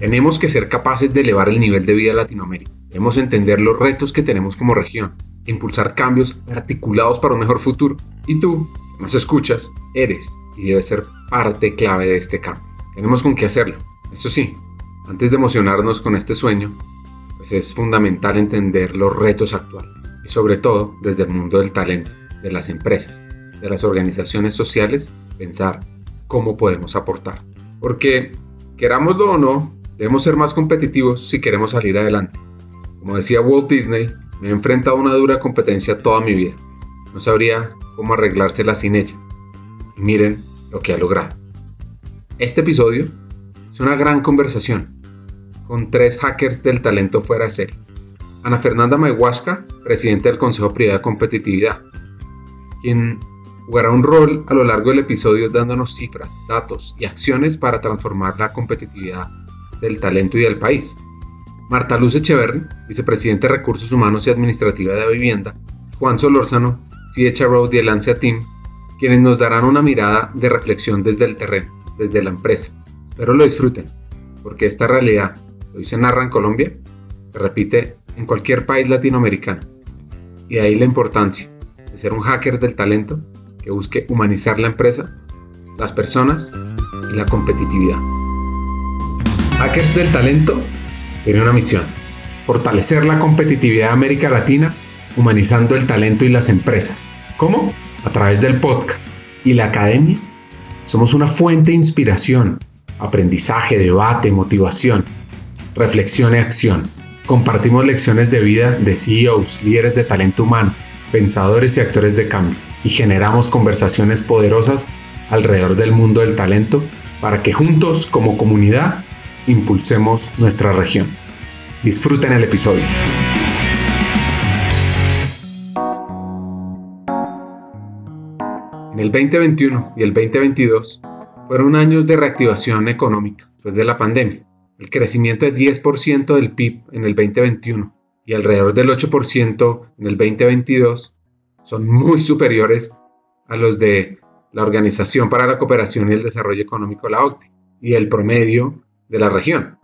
Tenemos que ser capaces de elevar el nivel de vida de Latinoamérica. Debemos entender los retos que tenemos como región, impulsar cambios articulados para un mejor futuro. Y tú, que nos escuchas, eres y debes ser parte clave de este cambio. Tenemos con qué hacerlo. Eso sí, antes de emocionarnos con este sueño, pues es fundamental entender los retos actuales y sobre todo desde el mundo del talento, de las empresas, de las organizaciones sociales, pensar cómo podemos aportar. Porque, querámoslo o no, Debemos ser más competitivos si queremos salir adelante. Como decía Walt Disney, me he enfrentado a una dura competencia toda mi vida. No sabría cómo arreglársela sin ella. Y miren lo que ha logrado. Este episodio es una gran conversación con tres hackers del talento fuera de serie. Ana Fernanda Mayhuasca, presidenta del Consejo Privado de Competitividad, quien jugará un rol a lo largo del episodio dándonos cifras, datos y acciones para transformar la competitividad del talento y del país. Marta Luz Echeverri, vicepresidente de Recursos Humanos y Administrativa de Vivienda, Juan Solórzano, CH Road y el ANSIA Team, quienes nos darán una mirada de reflexión desde el terreno, desde la empresa. Espero lo disfruten, porque esta realidad, hoy se narra en Colombia, se repite en cualquier país latinoamericano. Y ahí la importancia de ser un hacker del talento que busque humanizar la empresa, las personas y la competitividad. Hackers del Talento tiene una misión, fortalecer la competitividad de América Latina humanizando el talento y las empresas. ¿Cómo? A través del podcast y la academia. Somos una fuente de inspiración, aprendizaje, debate, motivación, reflexión y acción. Compartimos lecciones de vida de CEOs, líderes de talento humano, pensadores y actores de cambio y generamos conversaciones poderosas alrededor del mundo del talento para que juntos como comunidad impulsemos nuestra región. Disfruten el episodio. En el 2021 y el 2022 fueron años de reactivación económica después de la pandemia. El crecimiento de 10% del PIB en el 2021 y alrededor del 8% en el 2022 son muy superiores a los de la Organización para la Cooperación y el Desarrollo Económico, la OCDE, y el promedio de la región.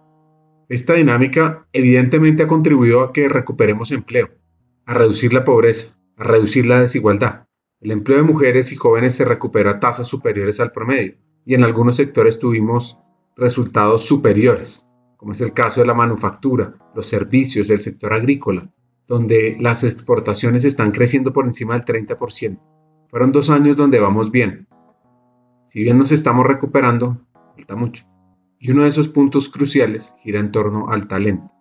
Esta dinámica evidentemente ha contribuido a que recuperemos empleo, a reducir la pobreza, a reducir la desigualdad. El empleo de mujeres y jóvenes se recuperó a tasas superiores al promedio y en algunos sectores tuvimos resultados superiores, como es el caso de la manufactura, los servicios, el sector agrícola, donde las exportaciones están creciendo por encima del 30%. Fueron dos años donde vamos bien. Si bien nos estamos recuperando, falta mucho. Y uno de esos puntos cruciales gira en torno al talento,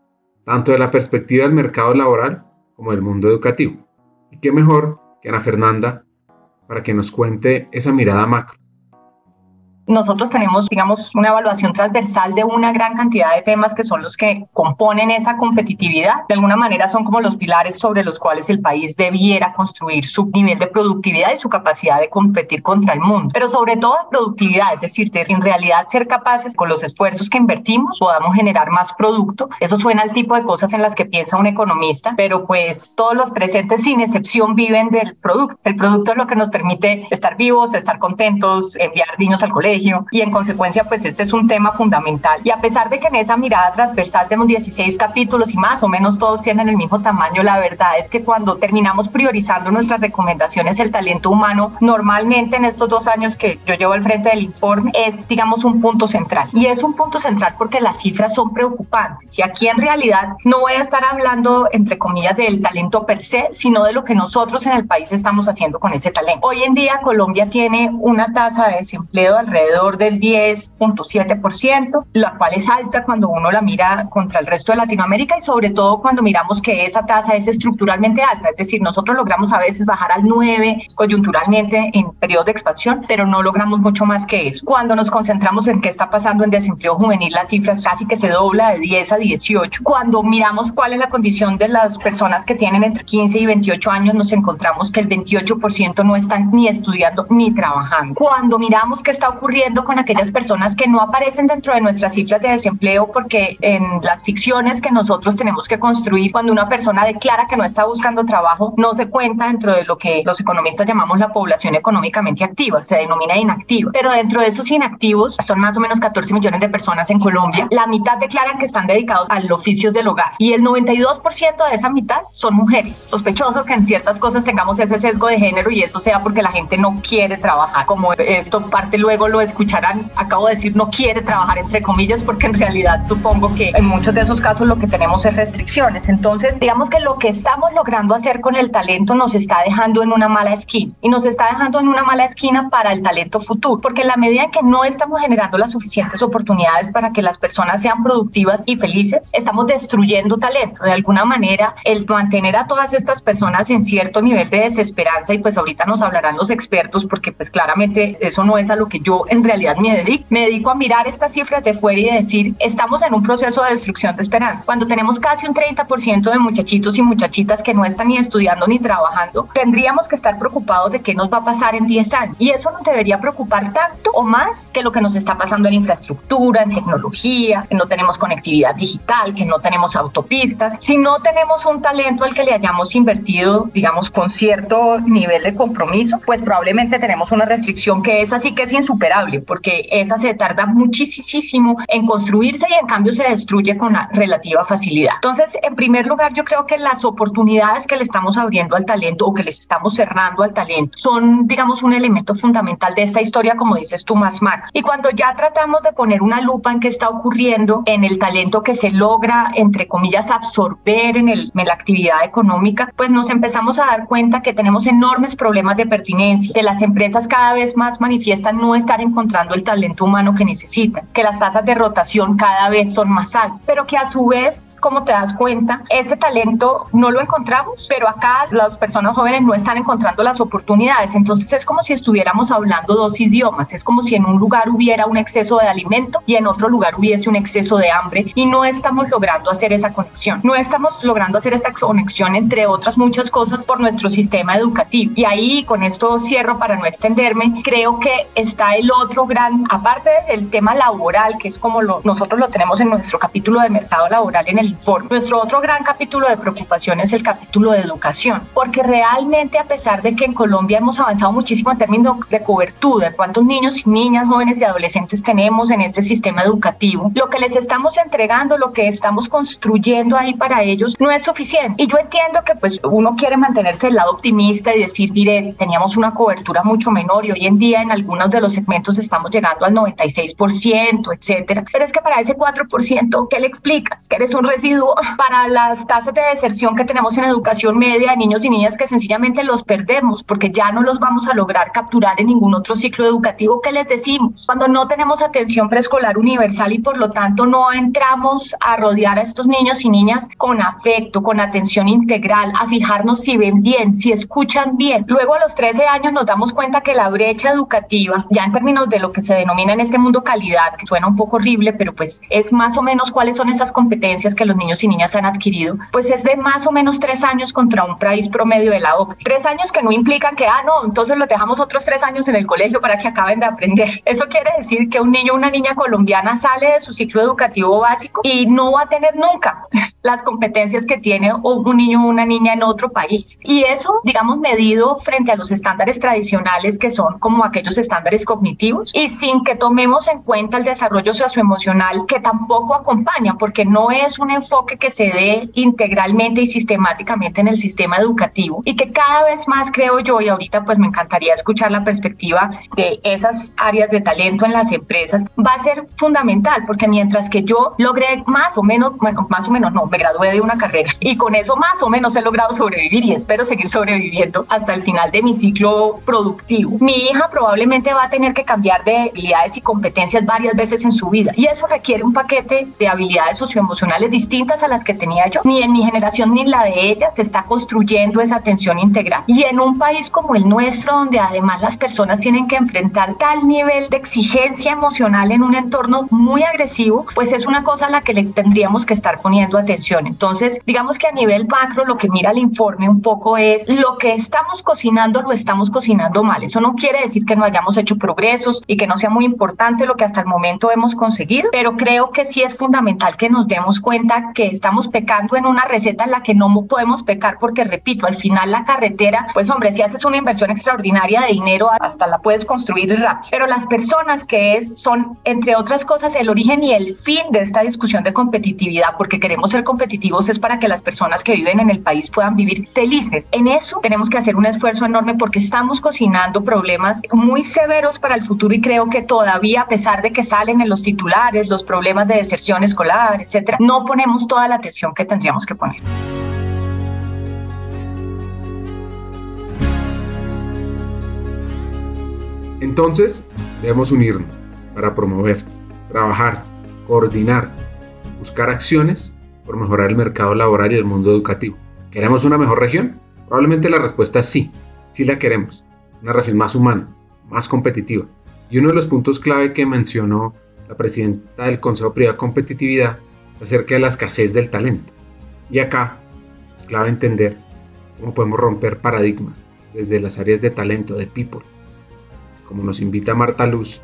tanto de la perspectiva del mercado laboral como del mundo educativo. Y qué mejor que Ana Fernanda para que nos cuente esa mirada macro nosotros tenemos, digamos, una evaluación transversal de una gran cantidad de temas que son los que componen esa competitividad. De alguna manera son como los pilares sobre los cuales el país debiera construir su nivel de productividad y su capacidad de competir contra el mundo. Pero sobre todo productividad, es decir, de en realidad ser capaces con los esfuerzos que invertimos podamos generar más producto. Eso suena al tipo de cosas en las que piensa un economista, pero pues todos los presentes sin excepción viven del producto. El producto es lo que nos permite estar vivos, estar contentos, enviar niños al colegio y en consecuencia pues este es un tema fundamental. Y a pesar de que en esa mirada transversal tenemos 16 capítulos y más o menos todos tienen el mismo tamaño, la verdad es que cuando terminamos priorizando nuestras recomendaciones, el talento humano normalmente en estos dos años que yo llevo al frente del informe es digamos un punto central. Y es un punto central porque las cifras son preocupantes y aquí en realidad no voy a estar hablando entre comillas del talento per se, sino de lo que nosotros en el país estamos haciendo con ese talento. Hoy en día Colombia tiene una tasa de desempleo alrededor alrededor del 10.7%, la cual es alta cuando uno la mira contra el resto de Latinoamérica y sobre todo cuando miramos que esa tasa es estructuralmente alta, es decir, nosotros logramos a veces bajar al 9 coyunturalmente en periodos de expansión, pero no logramos mucho más que eso. Cuando nos concentramos en qué está pasando en desempleo juvenil, las cifras casi que se dobla de 10 a 18. Cuando miramos cuál es la condición de las personas que tienen entre 15 y 28 años, nos encontramos que el 28% no están ni estudiando ni trabajando. Cuando miramos qué está ocurriendo ocurriendo con aquellas personas que no aparecen dentro de nuestras cifras de desempleo porque en las ficciones que nosotros tenemos que construir, cuando una persona declara que no está buscando trabajo, no se cuenta dentro de lo que los economistas llamamos la población económicamente activa, se denomina inactiva. Pero dentro de esos inactivos, son más o menos 14 millones de personas en Colombia, la mitad declaran que están dedicados a los oficios del hogar y el 92% de esa mitad son mujeres. Sospechoso que en ciertas cosas tengamos ese sesgo de género y eso sea porque la gente no quiere trabajar. Como esto parte luego lo escucharán, acabo de decir no quiere trabajar entre comillas porque en realidad supongo que en muchos de esos casos lo que tenemos es restricciones. Entonces, digamos que lo que estamos logrando hacer con el talento nos está dejando en una mala esquina y nos está dejando en una mala esquina para el talento futuro, porque en la medida en que no estamos generando las suficientes oportunidades para que las personas sean productivas y felices, estamos destruyendo talento. De alguna manera, el mantener a todas estas personas en cierto nivel de desesperanza, y pues ahorita nos hablarán los expertos, porque pues claramente eso no es a lo que yo en realidad me dedico. Me dedico a mirar estas cifras de fuera y decir, estamos en un proceso de destrucción de esperanza. Cuando tenemos casi un 30% de muchachitos y muchachitas que no están ni estudiando ni trabajando, tendríamos que estar preocupados de qué nos va a pasar en 10 años. Y eso nos debería preocupar tanto o más que lo que nos está pasando en infraestructura, en tecnología, que no tenemos conectividad digital, que no tenemos autopistas. Si no tenemos un talento al que le hayamos invertido, digamos, con cierto nivel de compromiso, pues probablemente tenemos una restricción que es así que es insuperable, porque esa se tarda muchísimo en construirse y en cambio se destruye con relativa facilidad. Entonces, en primer lugar, yo creo que las oportunidades que le estamos abriendo al talento o que les estamos cerrando al talento son, digamos, un elemento fundamental de esta historia, como dices tú, más Mac. Y cuando ya tratamos de poner una lupa en qué está ocurriendo en el talento que se logra, entre comillas, absorber en, el, en la actividad económica, pues nos empezamos a dar cuenta que tenemos enormes problemas de pertinencia, que las empresas cada vez más manifiestan no estar encontrando el talento humano que necesitan, que las tasas de rotación cada vez son más altas, pero que a su vez, como te das cuenta, ese talento no lo encontramos, pero acá las personas jóvenes no están encontrando las oportunidades. Entonces es como si estuviéramos hablando dos idiomas, es como si en un lugar hubiera un exceso de alimento y en otro lugar hubiese un exceso de hambre y no estamos logrando hacer esa conexión. No estamos logrando hacer esa conexión entre otras muchas cosas por nuestro sistema educativo. Y ahí con esto cierro para no extenderme, creo que está el otro gran, aparte del tema laboral, que es como lo, nosotros lo tenemos en nuestro capítulo de mercado laboral en el informe, nuestro otro gran capítulo de preocupación es el capítulo de educación, porque realmente a pesar de que en Colombia hemos avanzado muchísimo en términos de cobertura, cuántos niños, niñas, jóvenes y adolescentes tenemos en este sistema educativo, lo que les estamos entregando, lo que estamos construyendo ahí para ellos no es suficiente. Y yo entiendo que pues uno quiere mantenerse del lado optimista y decir, mire, teníamos una cobertura mucho menor y hoy en día en algunos de los segmentos estamos llegando al 96%, etcétera. Pero es que para ese 4%, ¿qué le explicas? Que eres un residuo para las tasas de deserción que tenemos en educación media de niños y niñas que sencillamente los perdemos porque ya no los vamos a lograr capturar en ningún otro ciclo educativo que les decimos. Cuando no tenemos atención preescolar universal y por lo tanto no entramos a rodear a estos niños y niñas con afecto, con atención integral, a fijarnos si ven bien, si escuchan bien. Luego a los 13 años nos damos cuenta que la brecha educativa, ya en términos de lo que se denomina en este mundo calidad, que suena un poco horrible, pero pues es más o menos cuáles son esas competencias que los niños y niñas han adquirido, pues es de más o menos tres años contra un país promedio de la OCDE. Tres años que no implican que, ah, no, entonces los dejamos otros tres años en el colegio para que acaben de aprender. Eso quiere decir que un niño o una niña colombiana sale de su ciclo educativo básico y no va a tener nunca las competencias que tiene un niño o una niña en otro país. Y eso, digamos, medido frente a los estándares tradicionales que son como aquellos estándares cognitivos y sin que tomemos en cuenta el desarrollo socioemocional que tampoco acompaña, porque no es un enfoque que se dé integralmente y sistemáticamente en el sistema educativo y que cada vez más creo yo, y ahorita pues me encantaría escuchar la perspectiva de esas áreas de talento en las empresas, va a ser fundamental, porque mientras que yo logré más o menos, bueno, más o menos no, me gradué de una carrera y con eso más o menos he logrado sobrevivir y espero seguir sobreviviendo hasta el final de mi ciclo productivo. Mi hija probablemente va a tener que cambiar de habilidades y competencias varias veces en su vida y eso requiere un paquete de habilidades socioemocionales distintas a las que tenía yo. Ni en mi generación ni en la de ella se está construyendo esa atención integral. Y en un país como el nuestro, donde además las personas tienen que enfrentar tal nivel de exigencia emocional en un entorno muy agresivo, pues es una cosa a la que le tendríamos que estar poniendo atención. Entonces, digamos que a nivel macro lo que mira el informe un poco es lo que estamos cocinando lo estamos cocinando mal. Eso no quiere decir que no hayamos hecho y que no sea muy importante lo que hasta el momento hemos conseguido, pero creo que sí es fundamental que nos demos cuenta que estamos pecando en una receta en la que no podemos pecar porque, repito, al final la carretera, pues hombre, si haces una inversión extraordinaria de dinero, hasta la puedes construir rápido. Pero las personas que es, son, entre otras cosas, el origen y el fin de esta discusión de competitividad, porque queremos ser competitivos, es para que las personas que viven en el país puedan vivir felices. En eso tenemos que hacer un esfuerzo enorme porque estamos cocinando problemas muy severos para el futuro y creo que todavía, a pesar de que salen en los titulares los problemas de deserción escolar, etcétera, no ponemos toda la atención que tendríamos que poner. Entonces, debemos unirnos para promover, trabajar, coordinar, buscar acciones por mejorar el mercado laboral y el mundo educativo. ¿Queremos una mejor región? Probablemente la respuesta es sí, sí la queremos. Una región más humana, más competitiva. Y uno de los puntos clave que mencionó la presidenta del Consejo Privado de Competitividad acerca de la escasez del talento. Y acá es clave entender cómo podemos romper paradigmas desde las áreas de talento, de people. Como nos invita Marta Luz,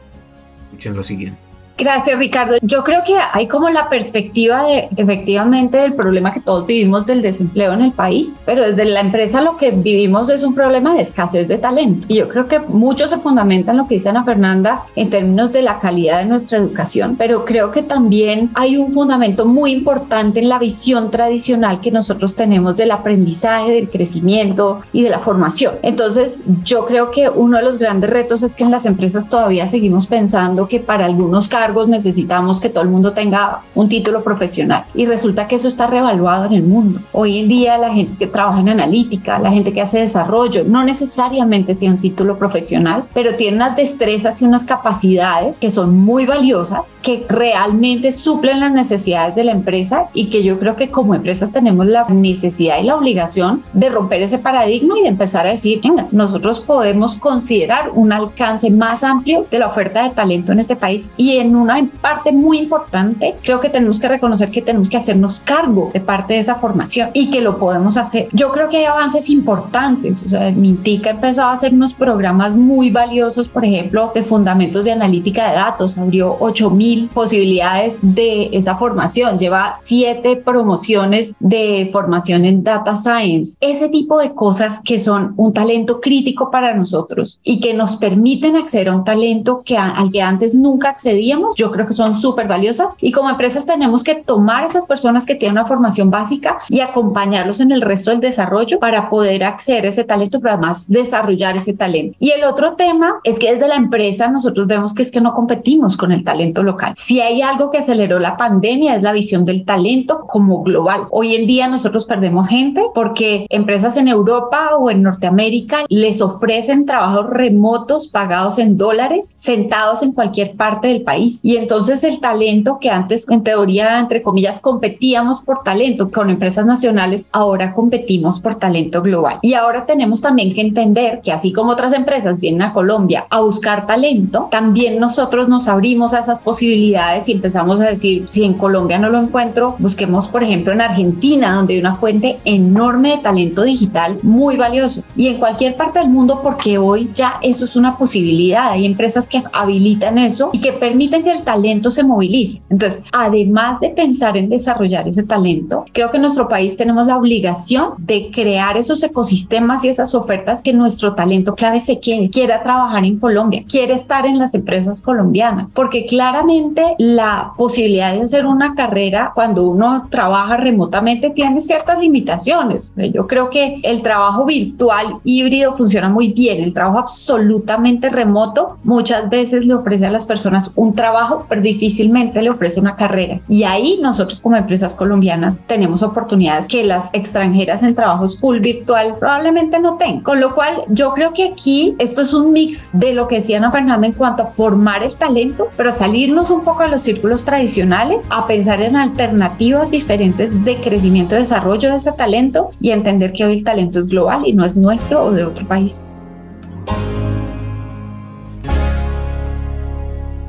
escuchen lo siguiente. Gracias, Ricardo. Yo creo que hay como la perspectiva de efectivamente del problema que todos vivimos del desempleo en el país, pero desde la empresa lo que vivimos es un problema de escasez de talento. Y yo creo que mucho se fundamenta en lo que dice Ana Fernanda en términos de la calidad de nuestra educación, pero creo que también hay un fundamento muy importante en la visión tradicional que nosotros tenemos del aprendizaje, del crecimiento y de la formación. Entonces, yo creo que uno de los grandes retos es que en las empresas todavía seguimos pensando que para algunos casos necesitamos que todo el mundo tenga un título profesional y resulta que eso está revaluado en el mundo. Hoy en día la gente que trabaja en analítica, la gente que hace desarrollo, no necesariamente tiene un título profesional, pero tiene unas destrezas y unas capacidades que son muy valiosas, que realmente suplen las necesidades de la empresa y que yo creo que como empresas tenemos la necesidad y la obligación de romper ese paradigma y de empezar a decir, venga, nosotros podemos considerar un alcance más amplio de la oferta de talento en este país y en una parte muy importante, creo que tenemos que reconocer que tenemos que hacernos cargo de parte de esa formación y que lo podemos hacer. Yo creo que hay avances importantes. O sea, Mintica ha empezado a hacer unos programas muy valiosos, por ejemplo, de fundamentos de analítica de datos. Abrió 8000 posibilidades de esa formación. Lleva siete promociones de formación en data science. Ese tipo de cosas que son un talento crítico para nosotros y que nos permiten acceder a un talento que al que antes nunca accedíamos yo creo que son súper valiosas y como empresas tenemos que tomar esas personas que tienen una formación básica y acompañarlos en el resto del desarrollo para poder acceder a ese talento, pero además desarrollar ese talento. Y el otro tema es que desde la empresa nosotros vemos que es que no competimos con el talento local. Si hay algo que aceleró la pandemia es la visión del talento como global. Hoy en día nosotros perdemos gente porque empresas en Europa o en Norteamérica les ofrecen trabajos remotos pagados en dólares, sentados en cualquier parte del país y entonces el talento que antes en teoría, entre comillas, competíamos por talento con empresas nacionales, ahora competimos por talento global. Y ahora tenemos también que entender que así como otras empresas vienen a Colombia a buscar talento, también nosotros nos abrimos a esas posibilidades y empezamos a decir, si en Colombia no lo encuentro, busquemos por ejemplo en Argentina, donde hay una fuente enorme de talento digital muy valioso. Y en cualquier parte del mundo, porque hoy ya eso es una posibilidad. Hay empresas que habilitan eso y que permiten el talento se movilice. Entonces, además de pensar en desarrollar ese talento, creo que en nuestro país tenemos la obligación de crear esos ecosistemas y esas ofertas que nuestro talento clave se quiere, quiera trabajar en Colombia, quiere estar en las empresas colombianas, porque claramente la posibilidad de hacer una carrera cuando uno trabaja remotamente tiene ciertas limitaciones. Yo creo que el trabajo virtual híbrido funciona muy bien, el trabajo absolutamente remoto muchas veces le ofrece a las personas un trabajo, pero difícilmente le ofrece una carrera. Y ahí nosotros como empresas colombianas tenemos oportunidades que las extranjeras en trabajos full virtual probablemente no tengan. Con lo cual yo creo que aquí esto es un mix de lo que decía Ana Fernanda en cuanto a formar el talento, pero salirnos un poco de los círculos tradicionales, a pensar en alternativas diferentes de crecimiento y desarrollo de ese talento y entender que hoy el talento es global y no es nuestro o de otro país.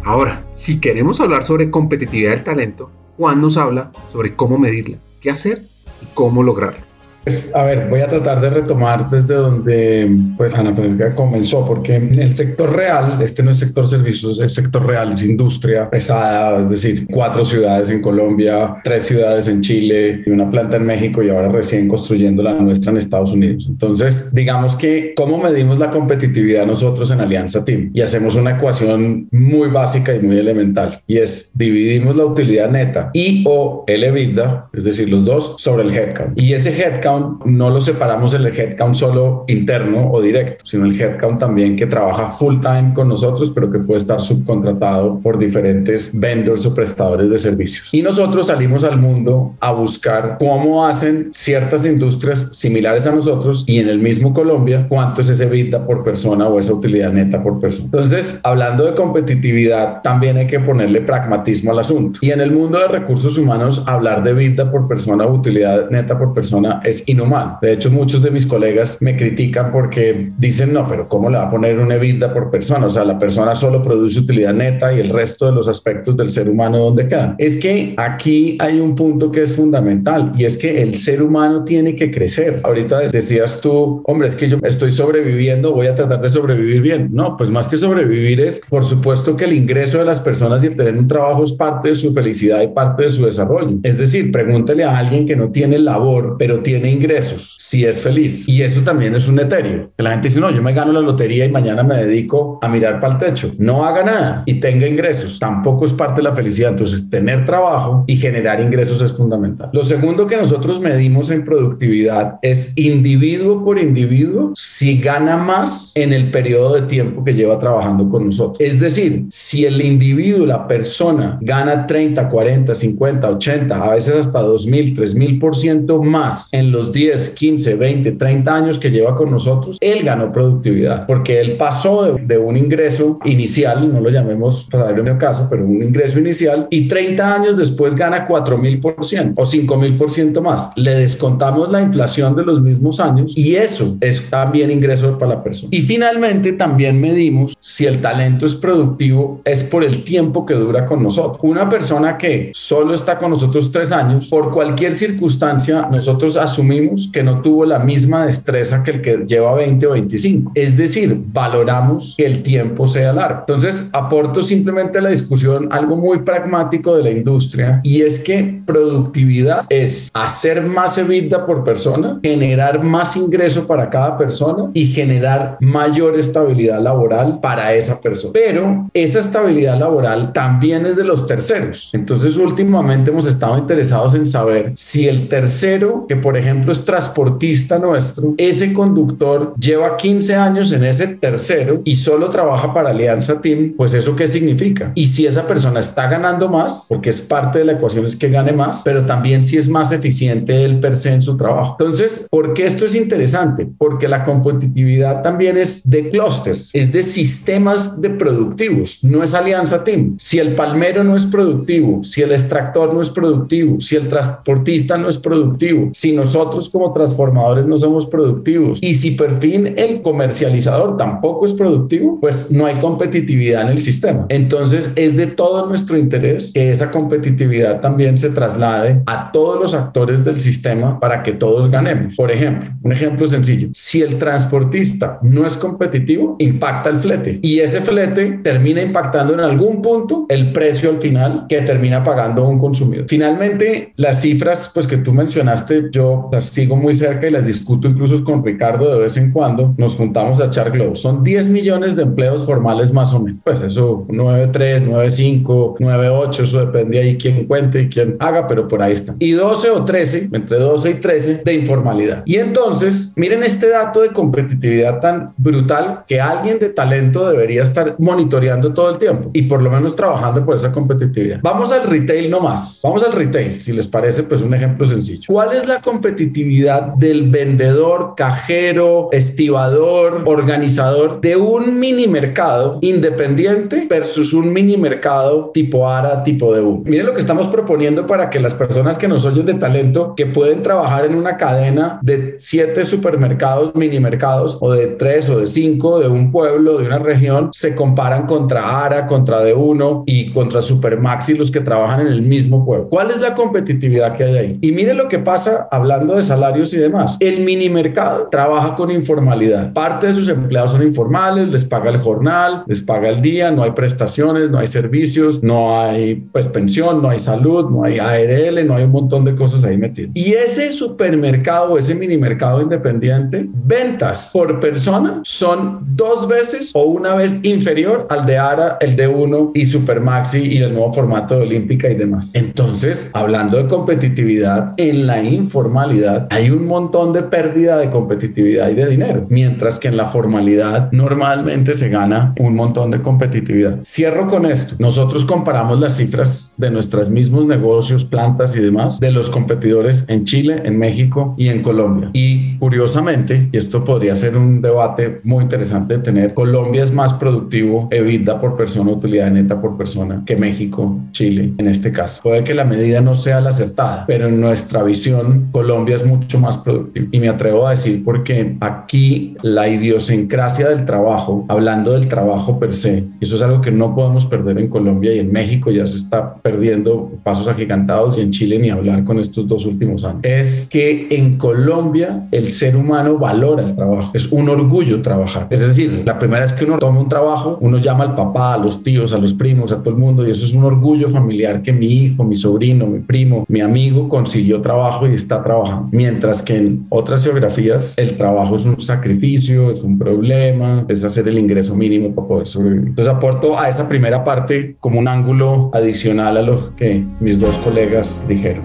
Ahora, si queremos hablar sobre competitividad del talento, Juan nos habla sobre cómo medirla qué hacer y cómo lograrlo. Pues, a ver, voy a tratar de retomar desde donde pues Ana Francisca comenzó, porque en el sector real, este no es sector servicios, es sector real, es industria pesada, es decir, cuatro ciudades en Colombia, tres ciudades en Chile y una planta en México y ahora recién construyendo la nuestra en Estados Unidos. Entonces, digamos que, ¿cómo medimos la competitividad nosotros en Alianza Team? Y hacemos una ecuación muy básica y muy elemental, y es dividimos la utilidad neta y o el EBITDA, es decir, los dos, sobre el headcount. Y ese headcount no lo separamos el headcount solo interno o directo, sino el headcount también que trabaja full time con nosotros, pero que puede estar subcontratado por diferentes vendors o prestadores de servicios. Y nosotros salimos al mundo a buscar cómo hacen ciertas industrias similares a nosotros y en el mismo Colombia, cuánto es ese vida por persona o esa utilidad neta por persona. Entonces, hablando de competitividad, también hay que ponerle pragmatismo al asunto. Y en el mundo de recursos humanos, hablar de vida por persona o utilidad neta por persona es inhumano. De hecho, muchos de mis colegas me critican porque dicen, no, pero ¿cómo le va a poner un EBITDA por persona? O sea, la persona solo produce utilidad neta y el resto de los aspectos del ser humano, ¿dónde quedan? Es que aquí hay un punto que es fundamental y es que el ser humano tiene que crecer. Ahorita decías tú, hombre, es que yo estoy sobreviviendo, voy a tratar de sobrevivir bien. No, pues más que sobrevivir es, por supuesto, que el ingreso de las personas y tener un trabajo es parte de su felicidad y parte de su desarrollo. Es decir, pregúntele a alguien que no tiene labor, pero tiene ingresos, si es feliz. Y eso también es un etéreo. La gente dice, no, yo me gano la lotería y mañana me dedico a mirar para el techo. No haga nada y tenga ingresos. Tampoco es parte de la felicidad. Entonces, tener trabajo y generar ingresos es fundamental. Lo segundo que nosotros medimos en productividad es individuo por individuo si gana más en el periodo de tiempo que lleva trabajando con nosotros. Es decir, si el individuo, la persona, gana 30, 40, 50, 80, a veces hasta 2.000, 3.000% más en los 10, 15, 20, 30 años que lleva con nosotros, él ganó productividad, porque él pasó de, un ingreso inicial, no lo llamemos salario en el caso, pero un ingreso inicial, y 30 años después gana 4 mil por ciento o 5 mil por ciento más. Le descontamos la inflación de los mismos años y eso es también ingreso para la persona. Y finalmente también medimos si el talento es productivo, es por el tiempo que dura con nosotros. Una persona que solo está con nosotros tres años, por cualquier circunstancia, nosotros asumimos que no tuvo la misma destreza que el que lleva 20 o 25. Es decir, valoramos que el tiempo sea largo. Entonces, aporto simplemente a la discusión algo muy pragmático de la industria y es que productividad es hacer más EBITDA por persona, generar más ingreso para cada persona y generar mayor estabilidad laboral para esa persona. Pero esa estabilidad laboral también es de los terceros. Entonces, últimamente hemos estado interesados en saber si el tercero, que por ejemplo, es transportista nuestro, ese conductor lleva 15 años en ese tercero y solo trabaja para Alianza Team, pues eso qué significa? Y si esa persona está ganando más, porque es parte de la ecuación es que gane más, pero también si es más eficiente el per se en su trabajo. Entonces, ¿por qué esto es interesante? Porque la competitividad también es de clusters, es de sistemas de productivos, no es Alianza Team. Si el palmero no es productivo, si el extractor no es productivo, si el transportista no es productivo, si nosotros como transformadores no somos productivos y si por fin el comercializador tampoco es productivo, pues no hay competitividad en el sistema. Entonces es de todo nuestro interés que esa competitividad también se traslade a todos los actores del sistema para que todos ganemos. Por ejemplo, un ejemplo sencillo, si el transportista no es competitivo, impacta el flete y ese flete termina impactando en algún punto el precio al final que termina pagando un consumidor. Finalmente, las cifras pues que tú mencionaste, yo sigo muy cerca y las discuto incluso con Ricardo de vez en cuando. Nos juntamos a echar globos. Son 10 millones de empleos formales más o menos. Pues eso, 9.3, 9.5, 9.8, eso depende ahí quién cuente y quién haga, pero por ahí está. Y 12 o 13, entre 12 y 13 de informalidad. Y entonces, miren este dato de competitividad tan brutal que alguien de talento debería estar monitoreando todo el tiempo y por lo menos trabajando por esa competitividad. Vamos al retail nomás. Vamos al retail, si les parece, pues un ejemplo sencillo. ¿Cuál es la competitividad? Competitividad del vendedor, cajero, estibador, organizador de un mini mercado independiente versus un mini mercado tipo ARA, tipo de u Miren lo que estamos proponiendo para que las personas que nos oyen de talento, que pueden trabajar en una cadena de siete supermercados, mini mercados, o de tres o de cinco, de un pueblo, de una región, se comparan contra ARA, contra D1 y contra Supermaxi, los que trabajan en el mismo pueblo. ¿Cuál es la competitividad que hay ahí? Y mire lo que pasa hablando de salarios y demás. El mini mercado trabaja con informalidad. Parte de sus empleados son informales, les paga el jornal, les paga el día, no hay prestaciones, no hay servicios, no hay pues pensión, no hay salud, no hay ARL, no hay un montón de cosas ahí metidas. Y ese supermercado, ese mini mercado independiente, ventas por persona son dos veces o una vez inferior al de ARA, el de uno y Supermaxi y el nuevo formato de Olímpica y demás. Entonces, hablando de competitividad en la informalidad, hay un montón de pérdida de competitividad y de dinero, mientras que en la formalidad normalmente se gana un montón de competitividad. Cierro con esto. Nosotros comparamos las cifras de nuestros mismos negocios, plantas y demás de los competidores en Chile, en México y en Colombia. Y curiosamente, y esto podría ser un debate muy interesante de tener, Colombia es más productivo EBITDA por persona, utilidad neta por persona que México, Chile en este caso. Puede que la medida no sea la acertada, pero en nuestra visión Colombia es mucho más productivo. Y me atrevo a decir porque aquí la idiosincrasia del trabajo, hablando del trabajo per se, eso es algo que no podemos perder en Colombia y en México ya se está perdiendo pasos agigantados y en Chile ni hablar con estos dos últimos años. Es que en Colombia el ser humano valora el trabajo. Es un orgullo trabajar. Es decir, la primera vez que uno toma un trabajo, uno llama al papá, a los tíos, a los primos, a todo el mundo y eso es un orgullo familiar que mi hijo, mi sobrino, mi primo, mi amigo consiguió trabajo y está trabajando. Mientras que en otras geografías el trabajo es un sacrificio, es un problema, es hacer el ingreso mínimo para poder sobrevivir. Entonces aporto a esa primera parte como un ángulo adicional a lo que mis dos colegas dijeron.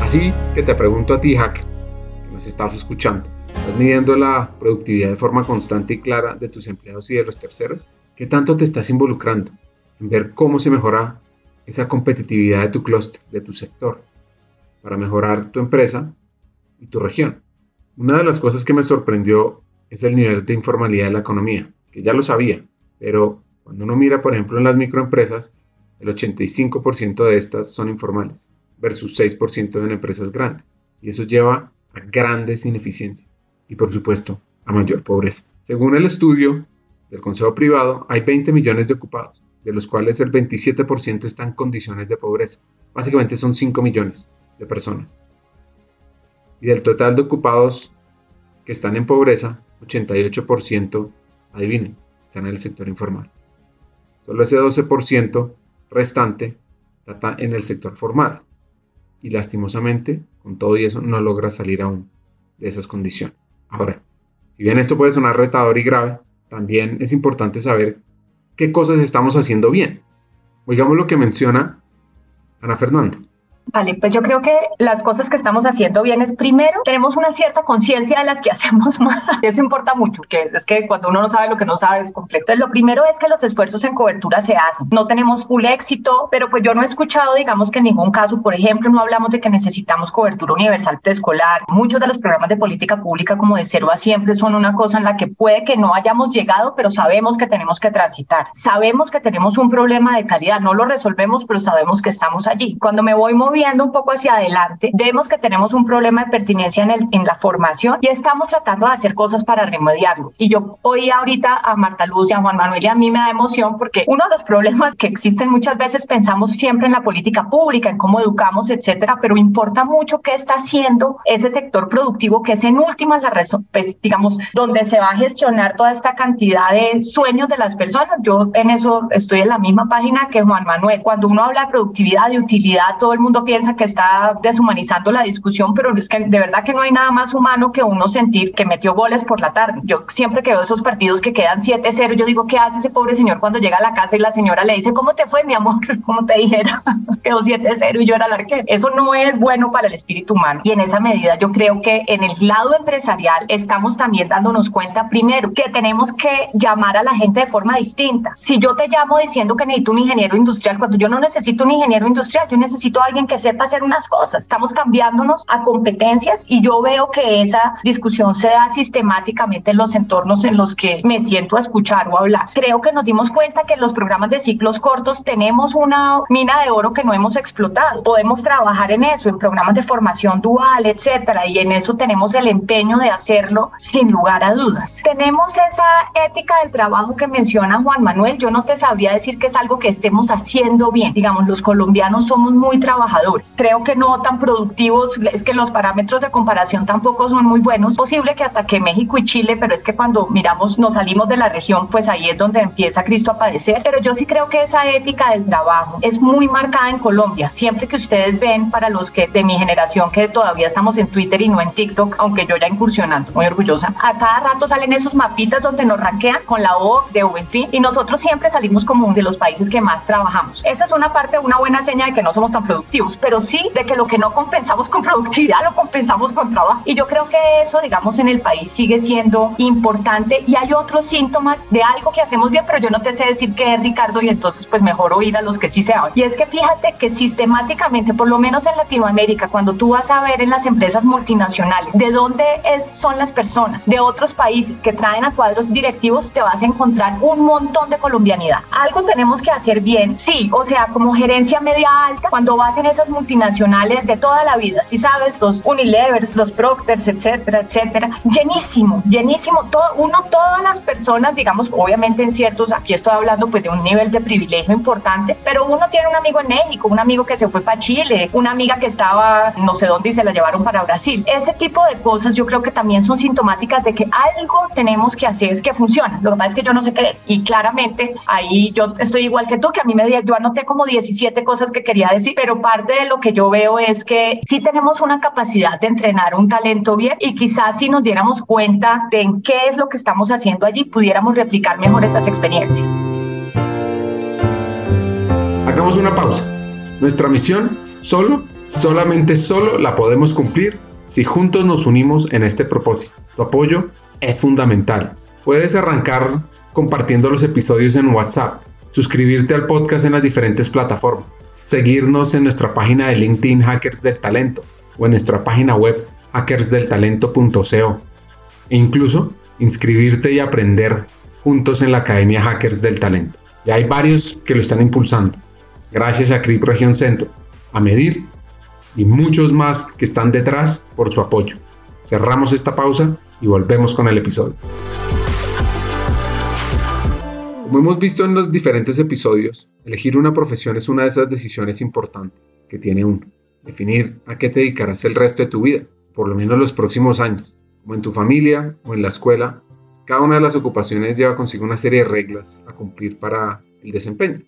Así que te pregunto a ti, Hack, que nos estás escuchando, ¿estás midiendo la productividad de forma constante y clara de tus empleados y de los terceros? ¿Qué tanto te estás involucrando en ver cómo se mejora esa competitividad de tu clúster, de tu sector, para mejorar tu empresa y tu región? Una de las cosas que me sorprendió es el nivel de informalidad de la economía, que ya lo sabía, pero cuando uno mira, por ejemplo, en las microempresas, el 85% de estas son informales versus 6% en empresas grandes. Y eso lleva a grandes ineficiencias y, por supuesto, a mayor pobreza. Según el estudio del Consejo Privado, hay 20 millones de ocupados, de los cuales el 27% están en condiciones de pobreza. Básicamente son 5 millones de personas. Y del total de ocupados que están en pobreza, 88%, adivinen, están en el sector informal. Solo ese 12% restante está en el sector formal, y lastimosamente, con todo y eso, no logra salir aún de esas condiciones. Ahora, si bien esto puede sonar retador y grave, también es importante saber qué cosas estamos haciendo bien. Oigamos lo que menciona Ana Fernanda. Vale, pues yo creo que las cosas que estamos haciendo bien es primero, tenemos una cierta conciencia de las que hacemos mal. Eso importa mucho, que es que cuando uno no sabe lo que no sabe es completo. Entonces, lo primero es que los esfuerzos en cobertura se hacen. No tenemos full éxito, pero pues yo no he escuchado, digamos que en ningún caso, por ejemplo, no hablamos de que necesitamos cobertura universal preescolar. Muchos de los programas de política pública como de cero a siempre son una cosa en la que puede que no hayamos llegado, pero sabemos que tenemos que transitar. Sabemos que tenemos un problema de calidad, no lo resolvemos, pero sabemos que estamos allí. Cuando me voy moviendo viendo un poco hacia adelante, vemos que tenemos un problema de pertinencia en, el, en la formación y estamos tratando de hacer cosas para remediarlo. Y yo oí ahorita a Marta Luz y a Juan Manuel y a mí me da emoción porque uno de los problemas que existen muchas veces pensamos siempre en la política pública, en cómo educamos, etcétera, pero importa mucho qué está haciendo ese sector productivo que es en últimas la pues, digamos, donde se va a gestionar toda esta cantidad de sueños de las personas. Yo en eso estoy en la misma página que Juan Manuel. Cuando uno habla de productividad, de utilidad, todo el mundo piensa que está deshumanizando la discusión, pero es que de verdad que no hay nada más humano que uno sentir que metió goles por la tarde. Yo siempre que veo esos partidos que quedan 7-0, yo digo, ¿qué hace ese pobre señor cuando llega a la casa y la señora le dice, ¿cómo te fue, mi amor? Como te dijera, quedó 7-0 y yo era el arquero. Eso no es bueno para el espíritu humano. Y en esa medida yo creo que en el lado empresarial estamos también dándonos cuenta, primero, que tenemos que llamar a la gente de forma distinta. Si yo te llamo diciendo que necesito un ingeniero industrial, cuando yo no necesito un ingeniero industrial, yo necesito a alguien que que sepa hacer unas cosas, estamos cambiándonos a competencias y yo veo que esa discusión se da sistemáticamente en los entornos en los que me siento a escuchar o hablar. Creo que nos dimos cuenta que en los programas de ciclos cortos tenemos una mina de oro que no hemos explotado. Podemos trabajar en eso, en programas de formación dual, etcétera, y en eso tenemos el empeño de hacerlo sin lugar a dudas. Tenemos esa ética del trabajo que menciona Juan Manuel. Yo no te sabría decir que es algo que estemos haciendo bien. Digamos, los colombianos somos muy trabajadores. Creo que no tan productivos, es que los parámetros de comparación tampoco son muy buenos. Posible que hasta que México y Chile, pero es que cuando miramos, nos salimos de la región, pues ahí es donde empieza Cristo a padecer. Pero yo sí creo que esa ética del trabajo es muy marcada en Colombia. Siempre que ustedes ven, para los que de mi generación que todavía estamos en Twitter y no en TikTok, aunque yo ya incursionando, muy orgullosa, a cada rato salen esos mapitas donde nos ranquean con la O de fin y nosotros siempre salimos como de los países que más trabajamos. Esa es una parte, una buena señal de que no somos tan productivos, pero sí de que lo que no compensamos con productividad lo compensamos con trabajo. Y yo creo que eso, digamos, en el país sigue siendo importante y hay otro síntoma de algo que hacemos bien, pero yo no te sé decir qué es, Ricardo, y entonces pues mejor oír a los que sí saben. Y es que fíjate que sistemáticamente, por lo menos en Latinoamérica, cuando tú vas a ver en las empresas multinacionales de dónde es, son las personas de otros países que traen a cuadros directivos, te vas a encontrar un montón de colombianidad. Algo tenemos que hacer bien, sí, o sea, como gerencia media alta, cuando vas en esas multinacionales de toda la vida, si sabes, los Unilevers, los Procters, etcétera, etcétera, llenísimo, llenísimo, todo, uno, todas las personas, digamos, obviamente en ciertos, aquí estoy hablando pues de un nivel de privilegio importante, pero uno tiene un amigo en México, un amigo que se fue para Chile, una amiga que estaba no sé dónde y se la llevaron para Brasil. Ese tipo de cosas yo creo que también son sintomáticas de que algo tenemos que hacer que funcione. Lo que pasa es que yo no sé qué es. Y claramente ahí yo estoy igual que tú, que a mí me yo anoté como 17 cosas que quería decir, pero parte de lo que yo veo es que sí tenemos una capacidad de entrenar un talento bien y quizás si nos diéramos cuenta de qué es lo que estamos haciendo allí, pudiéramos replicar mejor esas experiencias. Hagamos una pausa. Nuestra misión solo, solamente solo la podemos cumplir si juntos nos unimos en este propósito. Tu apoyo es fundamental. Puedes arrancar compartiendo los episodios en WhatsApp, suscribirte al podcast en las diferentes plataformas, seguirnos en nuestra página de LinkedIn Hackers del Talento o en nuestra página web hackersdeltalento.co e incluso inscribirte y aprender juntos en la Academia Hackers del Talento. Ya hay varios que lo están impulsando, gracias a CRIP Región Centro, a Medir y muchos más que están detrás por su apoyo. Cerramos esta pausa y volvemos con el episodio. Como hemos visto en los diferentes episodios, elegir una profesión es una de esas decisiones importantes que tiene uno. Definir a qué te dedicarás el resto de tu vida, por lo menos los próximos años, como en tu familia o en la escuela. Cada una de las ocupaciones lleva consigo una serie de reglas a cumplir para el desempeño.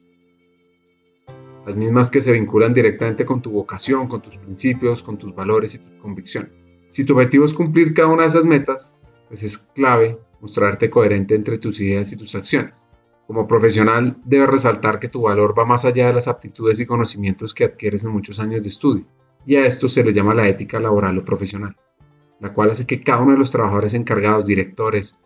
Las mismas que se vinculan directamente con tu vocación, con tus principios, con tus valores y tus convicciones. Si tu objetivo es cumplir cada una de esas metas, pues es clave mostrarte coherente entre tus ideas y tus acciones. Como profesional, debes resaltar que tu valor va más allá de las aptitudes y conocimientos que adquieres en muchos años de estudio, y a esto se le llama la ética laboral o profesional, la cual hace que cada uno de los trabajadores encargados, directores,